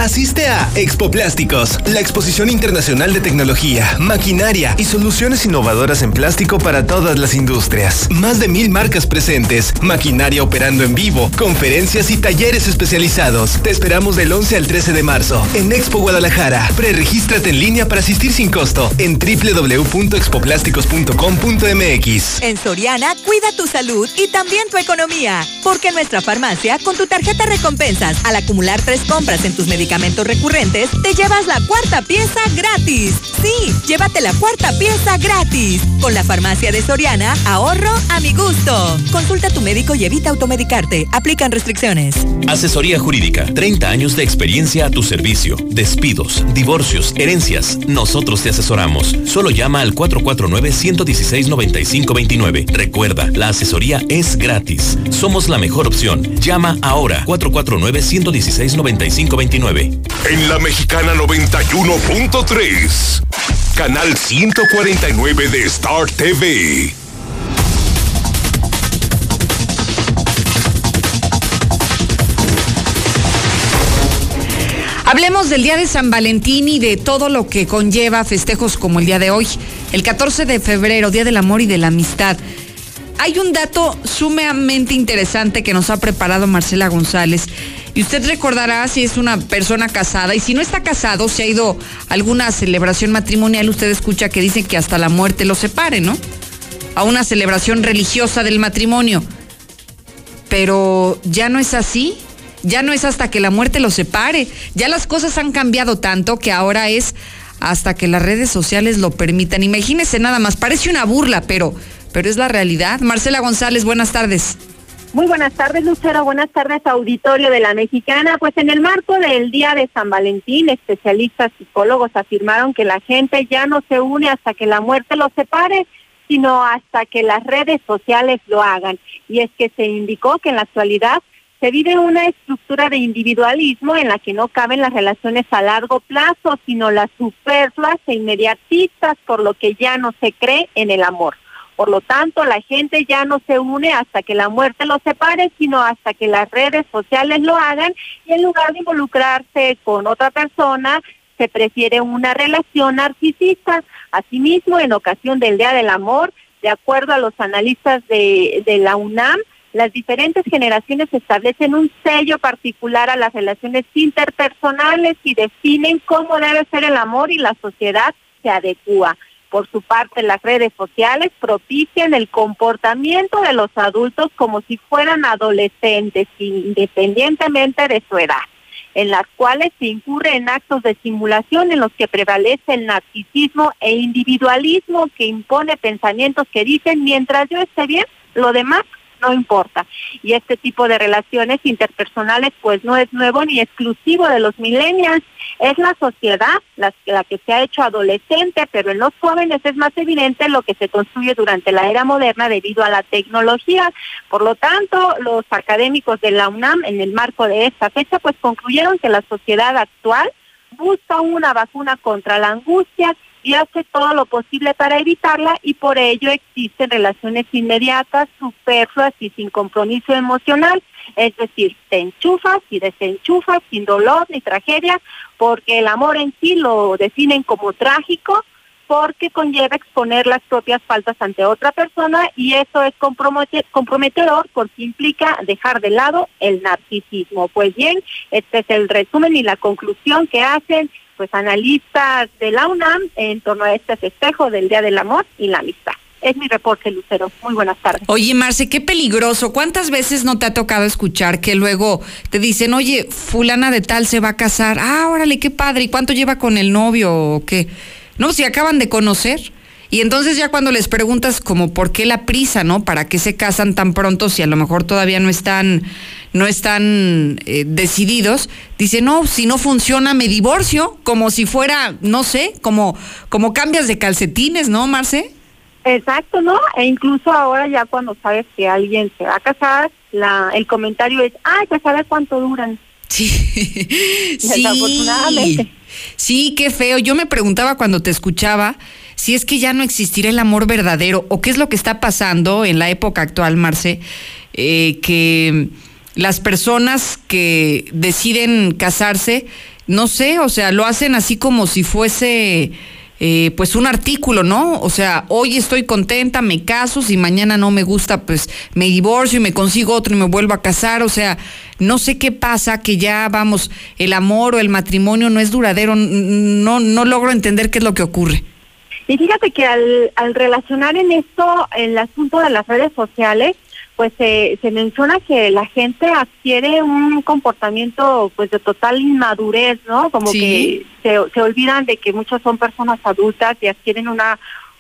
Asiste a Expo Plásticos, la exposición internacional de tecnología, maquinaria y soluciones innovadoras en plástico para todas las industrias. Más de mil marcas presentes, maquinaria operando en vivo, conferencias y talleres especializados. Te esperamos del 11 al 13 de marzo en Expo Guadalajara. Preregístrate en línea para asistir sin costo en www.expoplásticos.com.mx. En Soriana, cuida tu salud y también tu economía. Porque nuestra farmacia, con tu tarjeta recompensas, al acumular tres compras en tus medicamentos recurrentes, te llevas la cuarta pieza gratis. Sí, llévate la cuarta pieza gratis. Con la farmacia de Soriana, ahorro a mi gusto. Consulta a tu médico y evita automedicarte. Aplican restricciones. Asesoría jurídica, 30 años de experiencia a tu servicio. Despidos, divorcios, herencias. Nosotros te asesoramos. Solo llama al 449-116-9529. Recuerda, la asesoría es gratis. Somos la mejor opción. Llama ahora 449-116-9529. En la mexicana 91.3, canal 149 de Star TV. Hablemos del Día de San Valentín y de todo lo que conlleva festejos como el día de hoy, el 14 de febrero, Día del Amor y de la Amistad. hay un dato sumamente interesante que nos ha preparado Marcela González. Y usted recordará si es una persona casada y si no está casado, si ha ido a alguna celebración matrimonial, usted escucha que dicen que hasta la muerte lo separe, ¿no? A una celebración religiosa del matrimonio. Pero ya no es así. Ya no es hasta que la muerte lo separe. Ya las cosas han cambiado tanto que ahora es hasta que las redes sociales lo permitan. Imagínese nada más, parece una burla, pero, pero es la realidad. Marcela González, buenas tardes. Muy buenas tardes, Lucero. Buenas tardes, auditorio de la Mexicana. Pues en el marco del Día de San Valentín, especialistas psicólogos afirmaron que la gente ya no se une hasta que la muerte los separe, sino hasta que las redes sociales lo hagan. Y es que se indicó que en la actualidad se vive una estructura de individualismo en la que no caben las relaciones a largo plazo, sino las superfluas e inmediatistas, por lo que ya no se cree en el amor. Por lo tanto, la gente ya no se une hasta que la muerte los separe, sino hasta que las redes sociales lo hagan y en lugar de involucrarse con otra persona, se prefiere una relación narcisista. Asimismo, en ocasión del Día del Amor, de acuerdo a los analistas de, la UNAM, las diferentes generaciones establecen un sello particular a las relaciones interpersonales y definen cómo debe ser el amor y la sociedad se adecua. Por su parte, las redes sociales propician el comportamiento de los adultos como si fueran adolescentes, independientemente de su edad, en las cuales se incurre en actos de simulación en los que prevalece el narcisismo e individualismo que impone pensamientos que dicen, mientras yo esté bien, lo demás no importa. Y este tipo de relaciones interpersonales pues no es nuevo ni exclusivo de los millennials, es la sociedad la, que se ha hecho adolescente, pero en los jóvenes es más evidente lo que se construye durante la era moderna debido a la tecnología. Por lo tanto, los académicos de la UNAM en el marco de esta fecha pues concluyeron que la sociedad actual busca una vacuna contra la angustia y hace todo lo posible para evitarla y por ello existen relaciones inmediatas, superfluas y sin compromiso emocional, es decir, te enchufas y desenchufas sin dolor ni tragedia, porque el amor en sí lo definen como trágico, porque conlleva exponer las propias faltas ante otra persona y eso es comprometedor porque implica dejar de lado el narcisismo. Pues bien, este es el resumen y la conclusión que hacen pues analistas de la UNAM en torno a este festejo del Día del Amor y la Amistad. Es mi reporte, Lucero. Muy buenas tardes. Oye, Marce, qué peligroso. ¿Cuántas veces no te ha tocado escuchar que luego te dicen, oye, fulana de tal se va a casar? Ah, órale, qué padre. ¿Y cuánto lleva con el novio o qué? No, si acaban de conocer. Y entonces ya cuando les preguntas como por qué la prisa, ¿no? ¿Para qué se casan tan pronto si a lo mejor todavía no están, no están eh, decididos? Dice, no, si no funciona me divorcio, como si fuera, no sé, como, como cambias de calcetines, ¿no, Marce? Exacto, ¿no? E incluso ahora ya cuando sabes que alguien se va a casar, la, el comentario es, ay, pues a ver cuánto duran. Sí. sí. Sí, qué feo. Yo me preguntaba cuando te escuchaba si es que ya no existirá el amor verdadero o qué es lo que está pasando en la época actual, Marce, eh, que las personas que deciden casarse, no sé, o sea, lo hacen así como si fuese eh, pues un artículo, ¿no? O sea, hoy estoy contenta, me caso, si mañana no me gusta, pues me divorcio y me consigo otro y me vuelvo a casar, o sea, no sé qué pasa, que ya vamos, el amor o el matrimonio no es duradero, no, no logro entender qué es lo que ocurre. Y fíjate que al, al relacionar en esto el asunto de las redes sociales, pues se, se menciona que la gente adquiere un comportamiento pues de total inmadurez, ¿no? Como que se, se olvidan de que muchas son personas adultas y adquieren una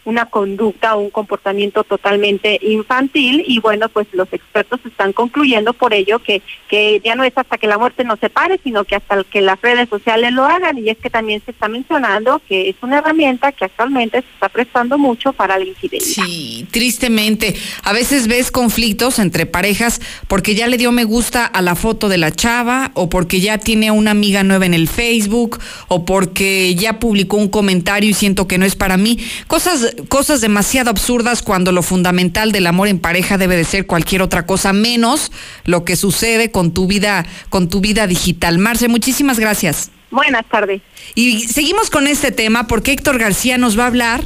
una conducta o un comportamiento totalmente infantil y bueno, pues los expertos están concluyendo por ello que, que ya no es hasta que la muerte nos separe, sino que hasta que las redes sociales lo hagan y es que también se está mencionando que es una herramienta que actualmente se está prestando mucho para la infidelidad. Sí, tristemente. A veces ves conflictos entre parejas porque ya le dio me gusta a la foto de la chava o porque ya tiene una amiga nueva en el Facebook o porque ya publicó un comentario y siento que no es para mí. Cosas cosas demasiado absurdas cuando lo fundamental del amor en pareja debe de ser cualquier otra cosa menos lo que sucede con tu vida, con tu vida digital. Marce, muchísimas gracias. Buenas tardes. Y seguimos con este tema porque Héctor García nos va a hablar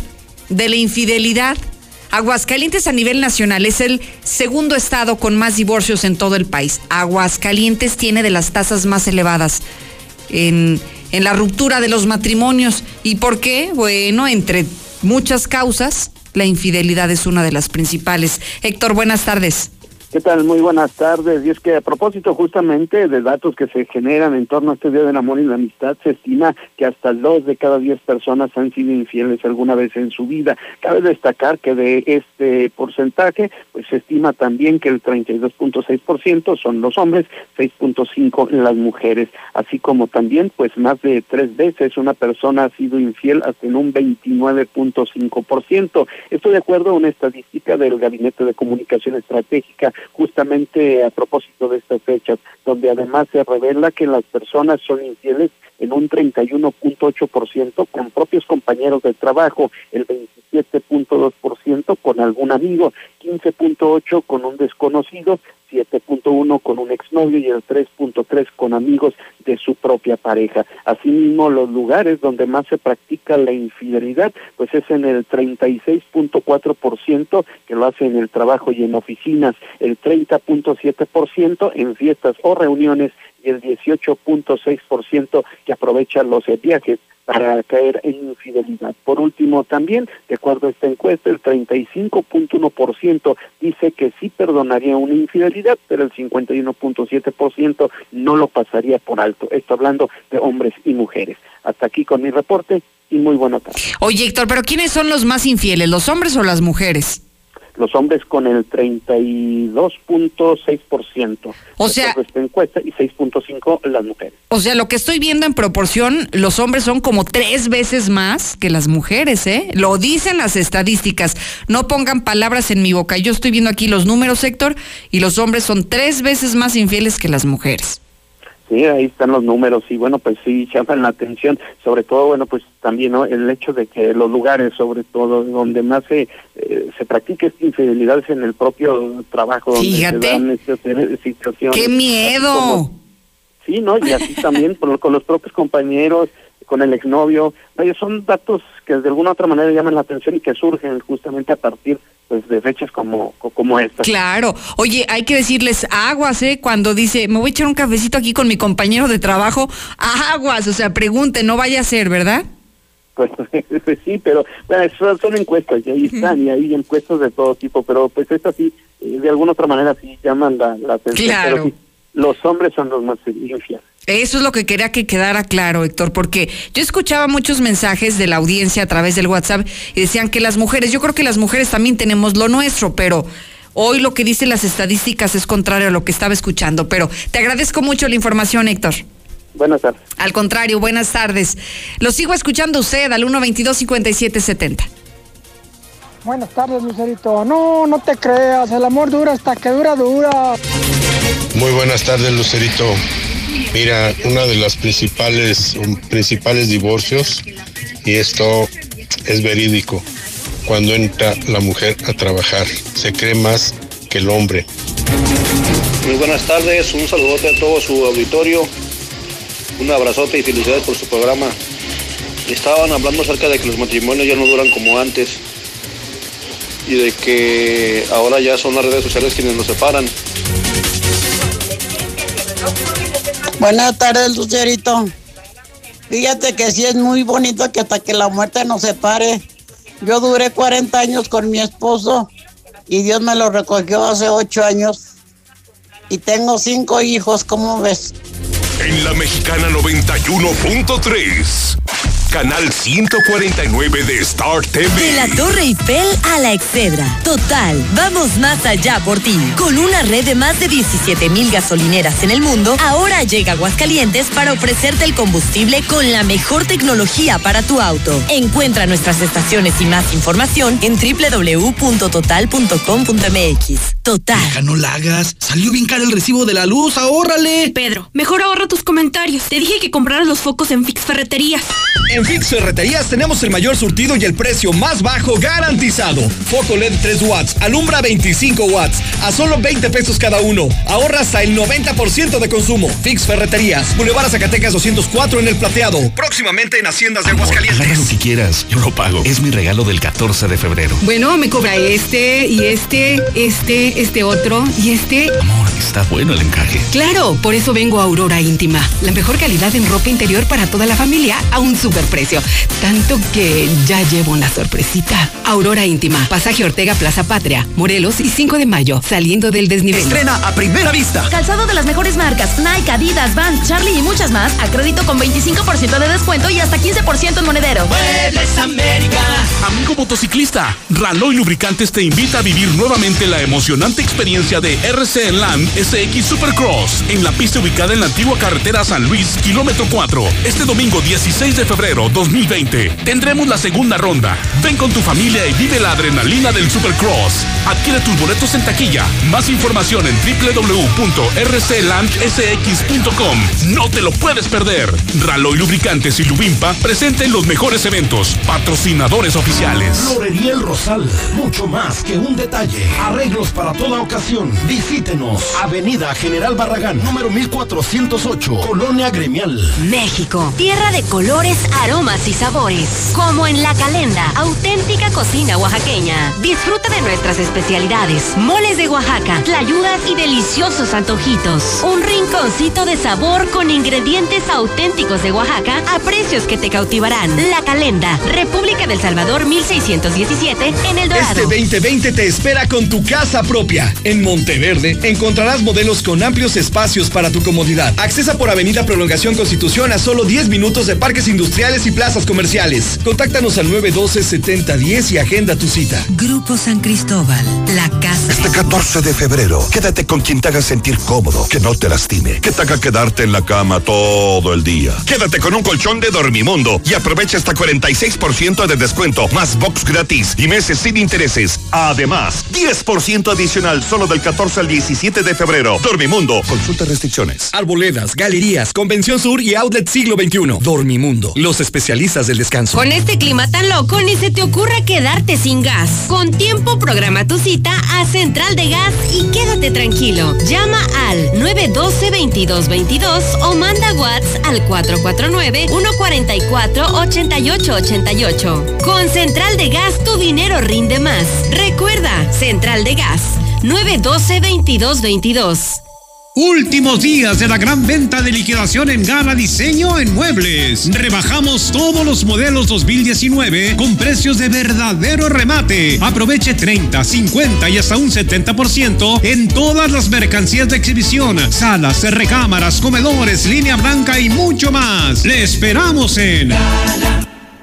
de la infidelidad. Aguascalientes a nivel nacional es el segundo estado con más divorcios en todo el país. Aguascalientes tiene de las tasas más elevadas en, en la ruptura de los matrimonios. ¿Y por qué? Bueno, entre muchas causas, la infidelidad es una de las principales. Héctor, buenas tardes. ¿Qué tal? Muy buenas tardes. Y es que a propósito justamente de datos que se generan en torno a este Día del Amor y la Amistad, se estima que hasta dos de cada diez personas han sido infieles alguna vez en su vida. Cabe destacar que de este porcentaje, pues se estima también que el 32.6% son los hombres, 6.5% las mujeres, así como también pues más de tres veces una persona ha sido infiel hasta en un 29.5%. Esto de acuerdo a una estadística del Gabinete de Comunicación Estratégica justamente a propósito de estas fechas, donde además se revela que las personas son infieles en un 31.8% con propios compañeros de trabajo, el 27.2% con algún amigo, 15.8% con un desconocido, 7.1 con un exnovio y el 3.3 con amigos de su propia pareja. Asimismo, los lugares donde más se practica la infidelidad, pues es en el 36.4% que lo hace en el trabajo y en oficinas, el 30.7% en fiestas o reuniones y el 18.6% que aprovecha los viajes para caer en infidelidad. Por último, también, de acuerdo a esta encuesta, el 35.1% dice que sí perdonaría una infidelidad, pero el 51.7% no lo pasaría por alto. Esto hablando de hombres y mujeres. Hasta aquí con mi reporte y muy buena tarde. Oye, Héctor, ¿pero quiénes son los más infieles, los hombres o las mujeres? Los hombres con el 32.6%. O sea, esta encuesta y 6.5 las mujeres. O sea, lo que estoy viendo en proporción, los hombres son como tres veces más que las mujeres, ¿eh? Lo dicen las estadísticas. No pongan palabras en mi boca. Yo estoy viendo aquí los números, Héctor, y los hombres son tres veces más infieles que las mujeres. Sí, ahí están los números y bueno, pues sí, llaman la atención, sobre todo, bueno, pues también ¿no? el hecho de que los lugares, sobre todo, donde más se, eh, se practica esta infidelidad es en el propio trabajo, donde Fíjate. se dan estas situaciones. ¡Qué miedo! sí, ¿no? Y así también con, con los propios compañeros, con el exnovio. Oye, son datos que de alguna otra manera llaman la atención y que surgen justamente a partir pues de fechas como como esta. Claro. Oye, hay que decirles aguas, ¿eh? Cuando dice, me voy a echar un cafecito aquí con mi compañero de trabajo, aguas, o sea, pregunte, no vaya a ser, ¿verdad? Pues, pues sí, pero bueno, son, son encuestas y ahí están, y hay encuestas de todo tipo, pero pues estas sí, eh, de alguna otra manera sí llaman la, la atención. Claro. Pero sí, los hombres son los más infieles. Eso es lo que quería que quedara claro, Héctor, porque yo escuchaba muchos mensajes de la audiencia a través del WhatsApp y decían que las mujeres, yo creo que las mujeres también tenemos lo nuestro, pero hoy lo que dicen las estadísticas es contrario a lo que estaba escuchando. Pero te agradezco mucho la información, Héctor. Buenas tardes. Al contrario, buenas tardes. Lo sigo escuchando usted al 122-5770. Buenas tardes, Lucerito. No, no te creas, el amor dura hasta que dura, dura. Muy buenas tardes, Lucerito. Mira, una de las principales, principales divorcios, y esto es verídico, cuando entra la mujer a trabajar, se cree más que el hombre. Muy buenas tardes, un saludote a todo su auditorio, un abrazote y felicidades por su programa. Estaban hablando acerca de que los matrimonios ya no duran como antes y de que ahora ya son las redes sociales quienes nos separan. Buenas tardes, Lucerito. Fíjate que sí es muy bonito que hasta que la muerte nos separe. Yo duré 40 años con mi esposo y Dios me lo recogió hace 8 años. Y tengo cinco hijos, ¿cómo ves? En la mexicana 91.3, canal 149 de Star TV. De la Torre Eiffel a la Excedra. Total, vamos más allá por ti. Con una red de más de 17 mil gasolineras en el mundo, ahora llega Aguascalientes para ofrecerte el combustible con la mejor tecnología para tu auto. Encuentra nuestras estaciones y más información en www.total.com.mx. Total. Hija, no la hagas. Salió bien caro el recibo de la luz, ahórrale. Pedro, mejor ahorra tus comentarios. Te dije que compraras los focos en Fix Ferretería. En Fix Ferreterías tenemos el mayor surtido y el precio más bajo garantizado. Foco LED 3 watts, alumbra 25 watts, a solo 20 pesos cada uno. Ahorra hasta el 90% de consumo. Fix Ferreterías, Boulevard Zacatecas 204 en el Plateado. Próximamente en Haciendas de Aguascalientes. Agarra lo que quieras, yo lo pago. Es mi regalo del 14 de febrero. Bueno, me cobra este y este, este, este otro y este. Amor, está bueno el encaje. Claro, por eso vengo a Aurora Íntima. La mejor calidad en ropa interior para toda la familia a un superprecio. Tanto que ya llevo una sorpresita. Aurora Íntima, Pasaje Ortega Plaza Patria, Morelos y 5 de mayo, saliendo del desnivel. Estrena a primera vista. Calzado de las mejores marcas, Nike, Adidas, Vans, Charlie y muchas más, a crédito con 25% de descuento y hasta 15% en monedero. Muebles América. Amigo motociclista, Raloy Lubricantes te invita a vivir nuevamente la emocionante experiencia de RC Land SX Supercross en la pista ubicada en la antigua carretera San Luis, kilómetro 4. Este domingo 16 de febrero 2020 tendremos la segunda ronda. Ven con tu familia y vive la adrenalina del Supercross. Adquiere tus boletos en taquilla. Más información en www.rclandsx.com. No te lo puedes perder. Raloy Lubricantes y Lubimpa presenten los mejores eventos. Patrocinadores oficiales. Florería El Rosal, mucho más que un detalle. Arreglos para toda ocasión. Visítenos. Avenida General Barragán, número 1408, Colonia Gremial. México, tierra de colores, aromas y sabores. Como en La Calenda, auténtica cocina oaxaqueña. Disfruta de nuestras especialidades, moles de Oaxaca, tlayudas y deliciosos antojitos. Un rinconcito de sabor con ingredientes auténticos de Oaxaca a precios que te cautivarán. La Calenda, República del Salvador 1617, en El Dorado. Este 2020 te espera con tu casa propia. En Monteverde encontrarás modelos con amplios espacios para tu comodidad. Accesa por Avenida Prolongación Constitución a solo 10 minutos de parques industriales y plazas comerciales. Contáctanos al 912-7010 y agenda tu cita. Grupo San Cristóbal, la casa. Este 14 de febrero, quédate con quien te haga sentir cómodo, que no te lastime, que te haga quedarte en la cama todo el día. Quédate con un colchón de Dormimundo y aprovecha hasta 46% de descuento, más box gratis y meses sin intereses. Además, 10% adicional solo del 14 al 17 de febrero. Dormimundo, consulta restricciones. Arboledas, galerías, Convención Sur y Outlet Siglo XXI. Dormimundo, los especialistas del descanso. Con este clima tan loco, ni se te ocurra quedarte sin gas. Con tiempo, programa tu cita a Central de Gas y quédate tranquilo. Llama al 912-2222 o manda WhatsApp al 449-144-8888. Con Central de Gas, tu dinero rinde más. Recuerda, Central de Gas, 912-2222. Últimos días de la gran venta de liquidación en Gala Diseño en Muebles. Rebajamos todos los modelos 2019 con precios de verdadero remate. Aproveche 30, 50 y hasta un 70% en todas las mercancías de exhibición, salas, recámaras, comedores, línea blanca y mucho más. Le esperamos en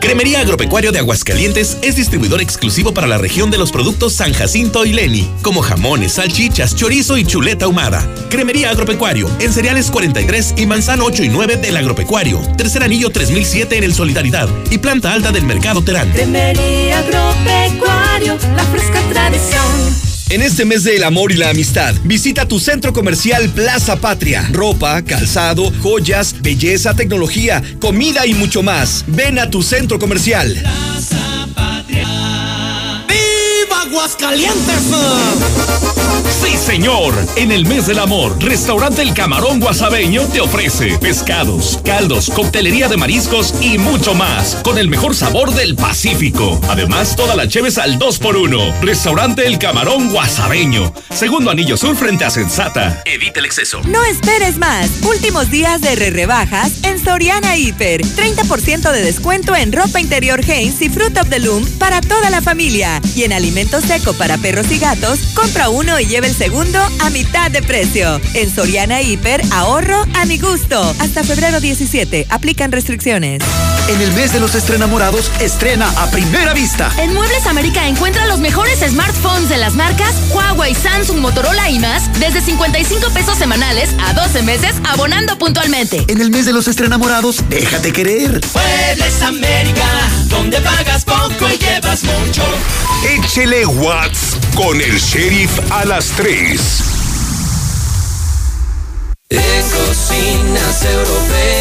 Cremería Agropecuario de Aguascalientes es distribuidor exclusivo para la región de los productos San Jacinto y Leni, como jamones, salchichas, chorizo y chuleta ahumada. Cremería Agropecuario, en cereales 43 y manzano 8 y 9 del Agropecuario. Tercer anillo 3007 en el Solidaridad y planta alta del Mercado Terán. Cremería Agropecuario, la fresca tradición. En este mes del amor y la amistad, visita tu centro comercial Plaza Patria. Ropa, calzado, joyas, belleza, tecnología, comida y mucho más. Ven a tu centro comercial. ¡Viva Aguascalientes! Sí, señor. En el mes del amor, Restaurante El Camarón Guasabeño te ofrece pescados, caldos, coctelería de mariscos y mucho más, con el mejor sabor del Pacífico. Además, toda la cheves al 2x1. Restaurante El Camarón Guasabeño. Segundo anillo sur frente a Sensata. Evita el exceso. No esperes más. Últimos días de re rebajas en Soriana Hiper. 30% de descuento en ropa interior Hanes y Fruit of the Loom para toda la familia. Y en alimento seco para perros y gatos, compra uno y lleva el segundo a mitad de precio. En Soriana Hiper, ahorro a mi gusto. Hasta febrero 17. Aplican restricciones. En el mes de los estrenamorados, estrena a primera vista. En Muebles América encuentra los mejores smartphones de las marcas Huawei, Samsung, Motorola y más desde 55 pesos semanales a 12 meses abonando puntualmente. En el mes de los estrenamorados, déjate querer. Muebles América, donde pagas poco y llevas mucho. Échele Watts con el sheriff a las 3. En cocinas europeas.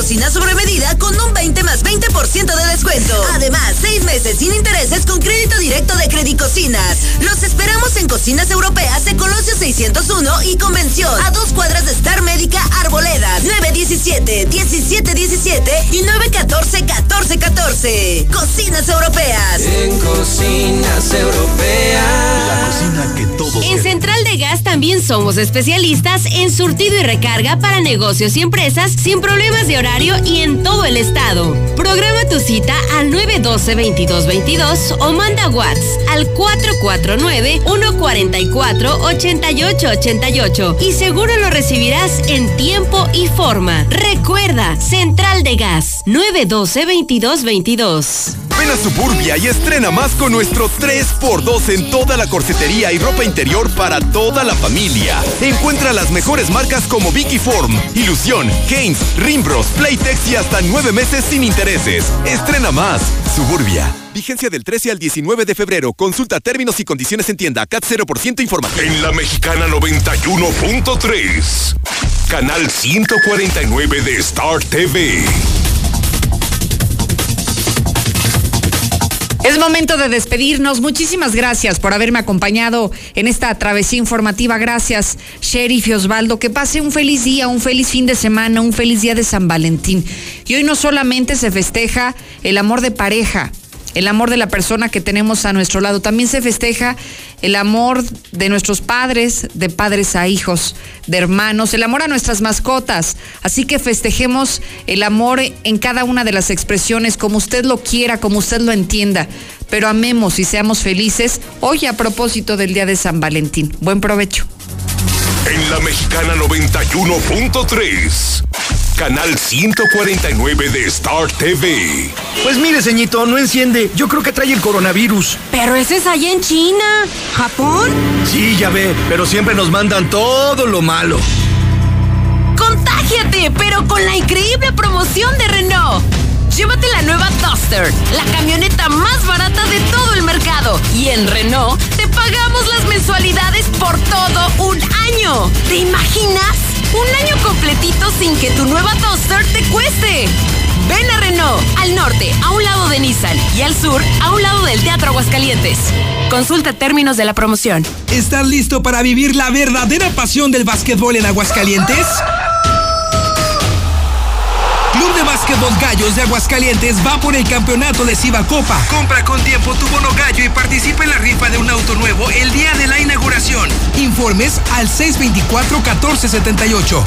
Sí, todas las cocinas sobre medida con un 20 más 20% de descuento. Además, seis meses sin intereses con crédito directo de Credicocinas. Los esperamos en Cocinas Europeas de Colosio 601 y Convención. A dos cuadras de Star Médica Arboleda. 917 1717 y 914 1414. Cocinas Europeas. En cocinas europeas. que todos En Central de Gas también somos especialistas en surtido y recarga para negocios y empresas sin problemas de horario y en todo el estado. Programa tu cita al 912-2222 o manda WhatsApp al 449-144-8888 y seguro lo recibirás en tiempo y forma. Recuerda, Central de Gas 912-2222. Ven a Suburbia y estrena más con nuestro 3x2 en toda la corsetería y ropa interior para toda la familia. Encuentra las mejores marcas como Vicky Form, Ilusión, Haynes, Rimbros, Playtex y hasta nueve meses sin intereses. Estrena más. Suburbia. Vigencia del 13 al 19 de febrero. Consulta términos y condiciones en tienda. CAT 0% informativo. En la Mexicana 91.3. Canal 149 de Star TV. Es momento de despedirnos. Muchísimas gracias por haberme acompañado en esta travesía informativa. Gracias, Sheriff y Osvaldo. Que pase un feliz día, un feliz fin de semana, un feliz día de San Valentín. Y hoy no solamente se festeja el amor de pareja, el amor de la persona que tenemos a nuestro lado, también se festeja el amor de nuestros padres, de padres a hijos, de hermanos, el amor a nuestras mascotas. Así que festejemos el amor en cada una de las expresiones, como usted lo quiera, como usted lo entienda. Pero amemos y seamos felices hoy a propósito del Día de San Valentín. Buen provecho. En la Mexicana 91.3. Canal 149 de Star TV. Pues mire, ceñito, no enciende. Yo creo que trae el coronavirus. Pero ese es allá en China. ¿Japón? Sí, ya ve, pero siempre nos mandan todo lo malo. ¡Contágiate! Pero con la increíble promoción de Renault. Llévate la nueva Duster, la camioneta más barata de todo el mercado. Y en Renault te pagamos las mensualidades por todo un año. ¿Te imaginas? Un año completito sin que tu nueva Duster te cueste. Ven a Renault, al norte, a un lado de Nissan, y al sur, a un lado del Teatro Aguascalientes. Consulta términos de la promoción. ¿Estás listo para vivir la verdadera pasión del básquetbol en Aguascalientes? Básquetbol Gallos de Aguascalientes va por el campeonato de Copa. Compra con tiempo tu bono gallo y participa en la rifa de un auto nuevo el día de la inauguración. Informes al 624-1478.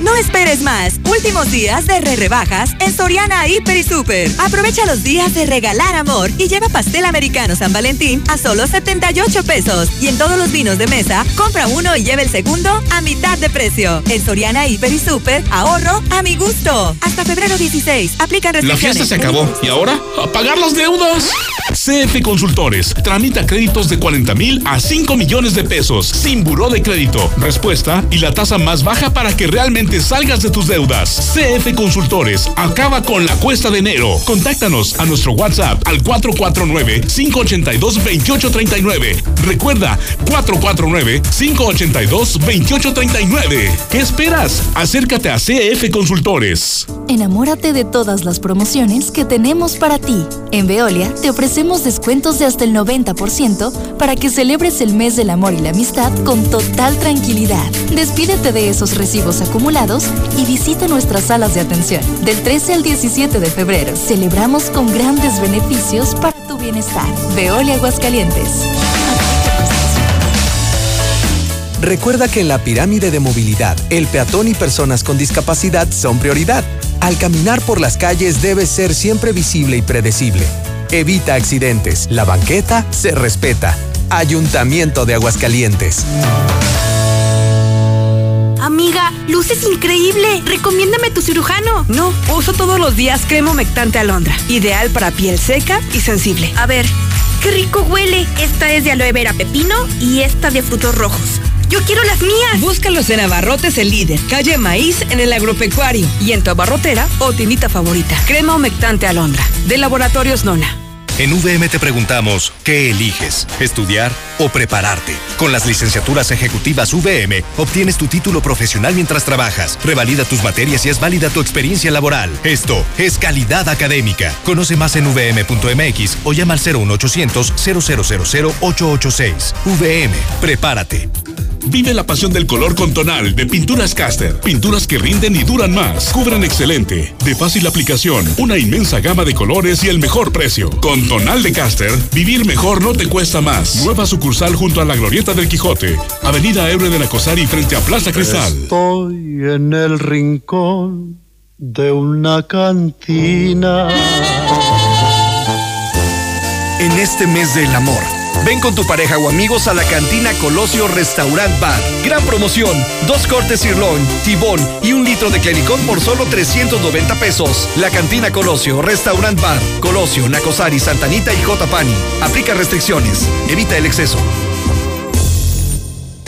No esperes más. Últimos días de re rebajas en Soriana Hiper y Super. Aprovecha los días de regalar amor y lleva pastel americano San Valentín a solo 78 pesos. Y en todos los vinos de mesa, compra uno y lleva el segundo a mitad de precio. En Soriana Hiper y Super, ahorro a mi gusto. Hasta febrero 16. Aplican La restricciones. fiesta se acabó. ¿Y ahora? ¿A pagar las deudas? CF Consultores. Tramita créditos de 40 mil a 5 millones de pesos. Sin buró de crédito. Respuesta y la tasa más baja para que realmente salgas de tus deudas. CF Consultores. Acaba con la cuesta de enero. Contáctanos a nuestro WhatsApp al 449-582-2839. Recuerda, 449-582-2839. ¿Qué esperas? Acércate a CF Consultores. Enamórate de todas las promociones que tenemos para ti. En Veolia te ofrecemos descuentos de hasta el 90% para que celebres el mes del amor y la amistad con total tranquilidad. Despídete de esos recibos acumulados y visita nuestras salas de atención. Del 13 al 17 de febrero celebramos con grandes beneficios para tu bienestar. Veolia Aguascalientes. Recuerda que en la pirámide de movilidad, el peatón y personas con discapacidad son prioridad. Al caminar por las calles debe ser siempre visible y predecible. Evita accidentes. La banqueta se respeta. Ayuntamiento de Aguascalientes. Amiga, luces increíble. Recomiéndame tu cirujano. No, uso todos los días crema humectante alondra. Ideal para piel seca y sensible. A ver, qué rico huele. Esta es de aloe vera pepino y esta de frutos rojos. Yo quiero las mías. Búscalos en Abarrotes el líder, calle Maíz en el agropecuario y en tu abarrotera o tiendita favorita. Crema humectante alondra, de Laboratorios Nona. En VM te preguntamos, ¿qué eliges? ¿Estudiar o prepararte? Con las licenciaturas ejecutivas VM obtienes tu título profesional mientras trabajas. Revalida tus materias y es válida tu experiencia laboral. Esto es calidad académica. Conoce más en vm.mx o llama al 01800 000 886. VM, prepárate. Vive la pasión del color con tonal de Pinturas Caster. Pinturas que rinden y duran más. Cubren excelente, de fácil aplicación, una inmensa gama de colores y el mejor precio. Con tonal de Caster, vivir mejor no te cuesta más. Nueva sucursal junto a la Glorieta del Quijote, Avenida Ebre de la Cosari frente a Plaza Cristal. Estoy en el rincón de una cantina. En este mes del amor Ven con tu pareja o amigos a la cantina Colosio Restaurant Bar. Gran promoción: dos cortes sirloin, tibón y un litro de clericón por solo 390 pesos. La cantina Colosio Restaurant Bar. Colosio, Nacosari, Santanita y Jotapani. Aplica restricciones. Evita el exceso.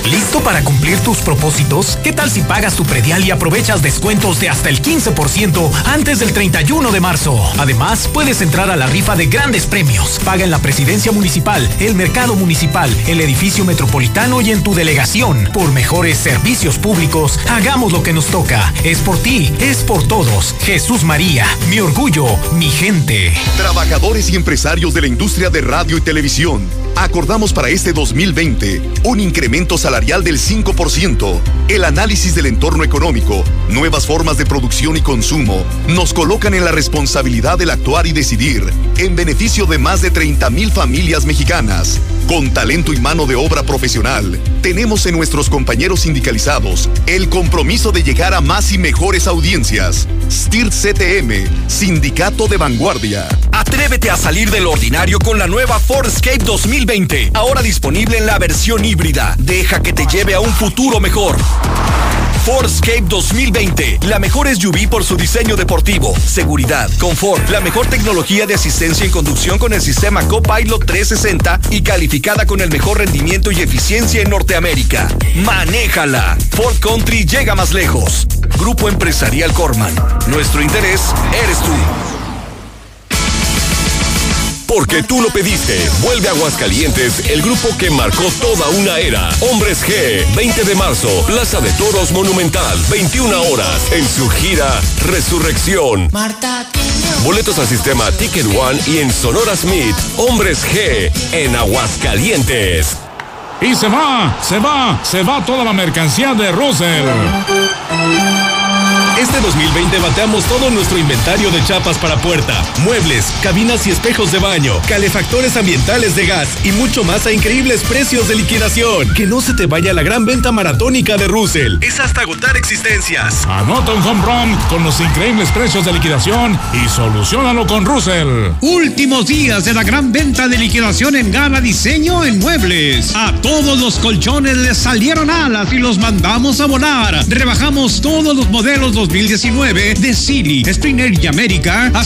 ¿Listo para cumplir tus propósitos? ¿Qué tal si pagas tu predial y aprovechas descuentos de hasta el 15% antes del 31 de marzo? Además, puedes entrar a la rifa de grandes premios. Paga en la presidencia municipal, el mercado municipal, el edificio metropolitano y en tu delegación. Por mejores servicios públicos, hagamos lo que nos toca. Es por ti, es por todos. Jesús María, mi orgullo, mi gente. Trabajadores y empresarios de la industria de radio y televisión, acordamos para este 2020 un incremento salarial del 5%. El análisis del entorno económico, nuevas formas de producción y consumo nos colocan en la responsabilidad del actuar y decidir en beneficio de más de 30 mil familias mexicanas. Con talento y mano de obra profesional, tenemos en nuestros compañeros sindicalizados el compromiso de llegar a más y mejores audiencias. STIR CTM, Sindicato de Vanguardia. Atrévete a salir del ordinario con la nueva Ford Escape 2020, ahora disponible en la versión híbrida. Deja que te lleve a un futuro mejor. Fordscape 2020, la mejor SUV por su diseño deportivo, seguridad, confort, la mejor tecnología de asistencia en conducción con el sistema Copilot 360 y calificada con el mejor rendimiento y eficiencia en Norteamérica. Manéjala. Ford Country llega más lejos. Grupo Empresarial Corman. Nuestro interés eres tú. Porque tú lo pediste. Vuelve a Aguascalientes el grupo que marcó toda una era. Hombres G, 20 de marzo, Plaza de Toros Monumental, 21 horas, en su gira Resurrección. Boletos al sistema Ticket One y en Sonora Smith, Hombres G, en Aguascalientes. Y se va, se va, se va toda la mercancía de Russell. Este 2020 bateamos todo nuestro inventario de chapas para puerta, muebles, cabinas y espejos de baño, calefactores ambientales de gas y mucho más a increíbles precios de liquidación. Que no se te vaya la gran venta maratónica de Russell. Es hasta agotar existencias. Anota un home run con los increíbles precios de liquidación y solucionalo con Russell. Últimos días de la gran venta de liquidación en Gala Diseño en Muebles. A todos los colchones les salieron alas y los mandamos a volar. Rebajamos todos los modelos 2019 de Silly, Springer y América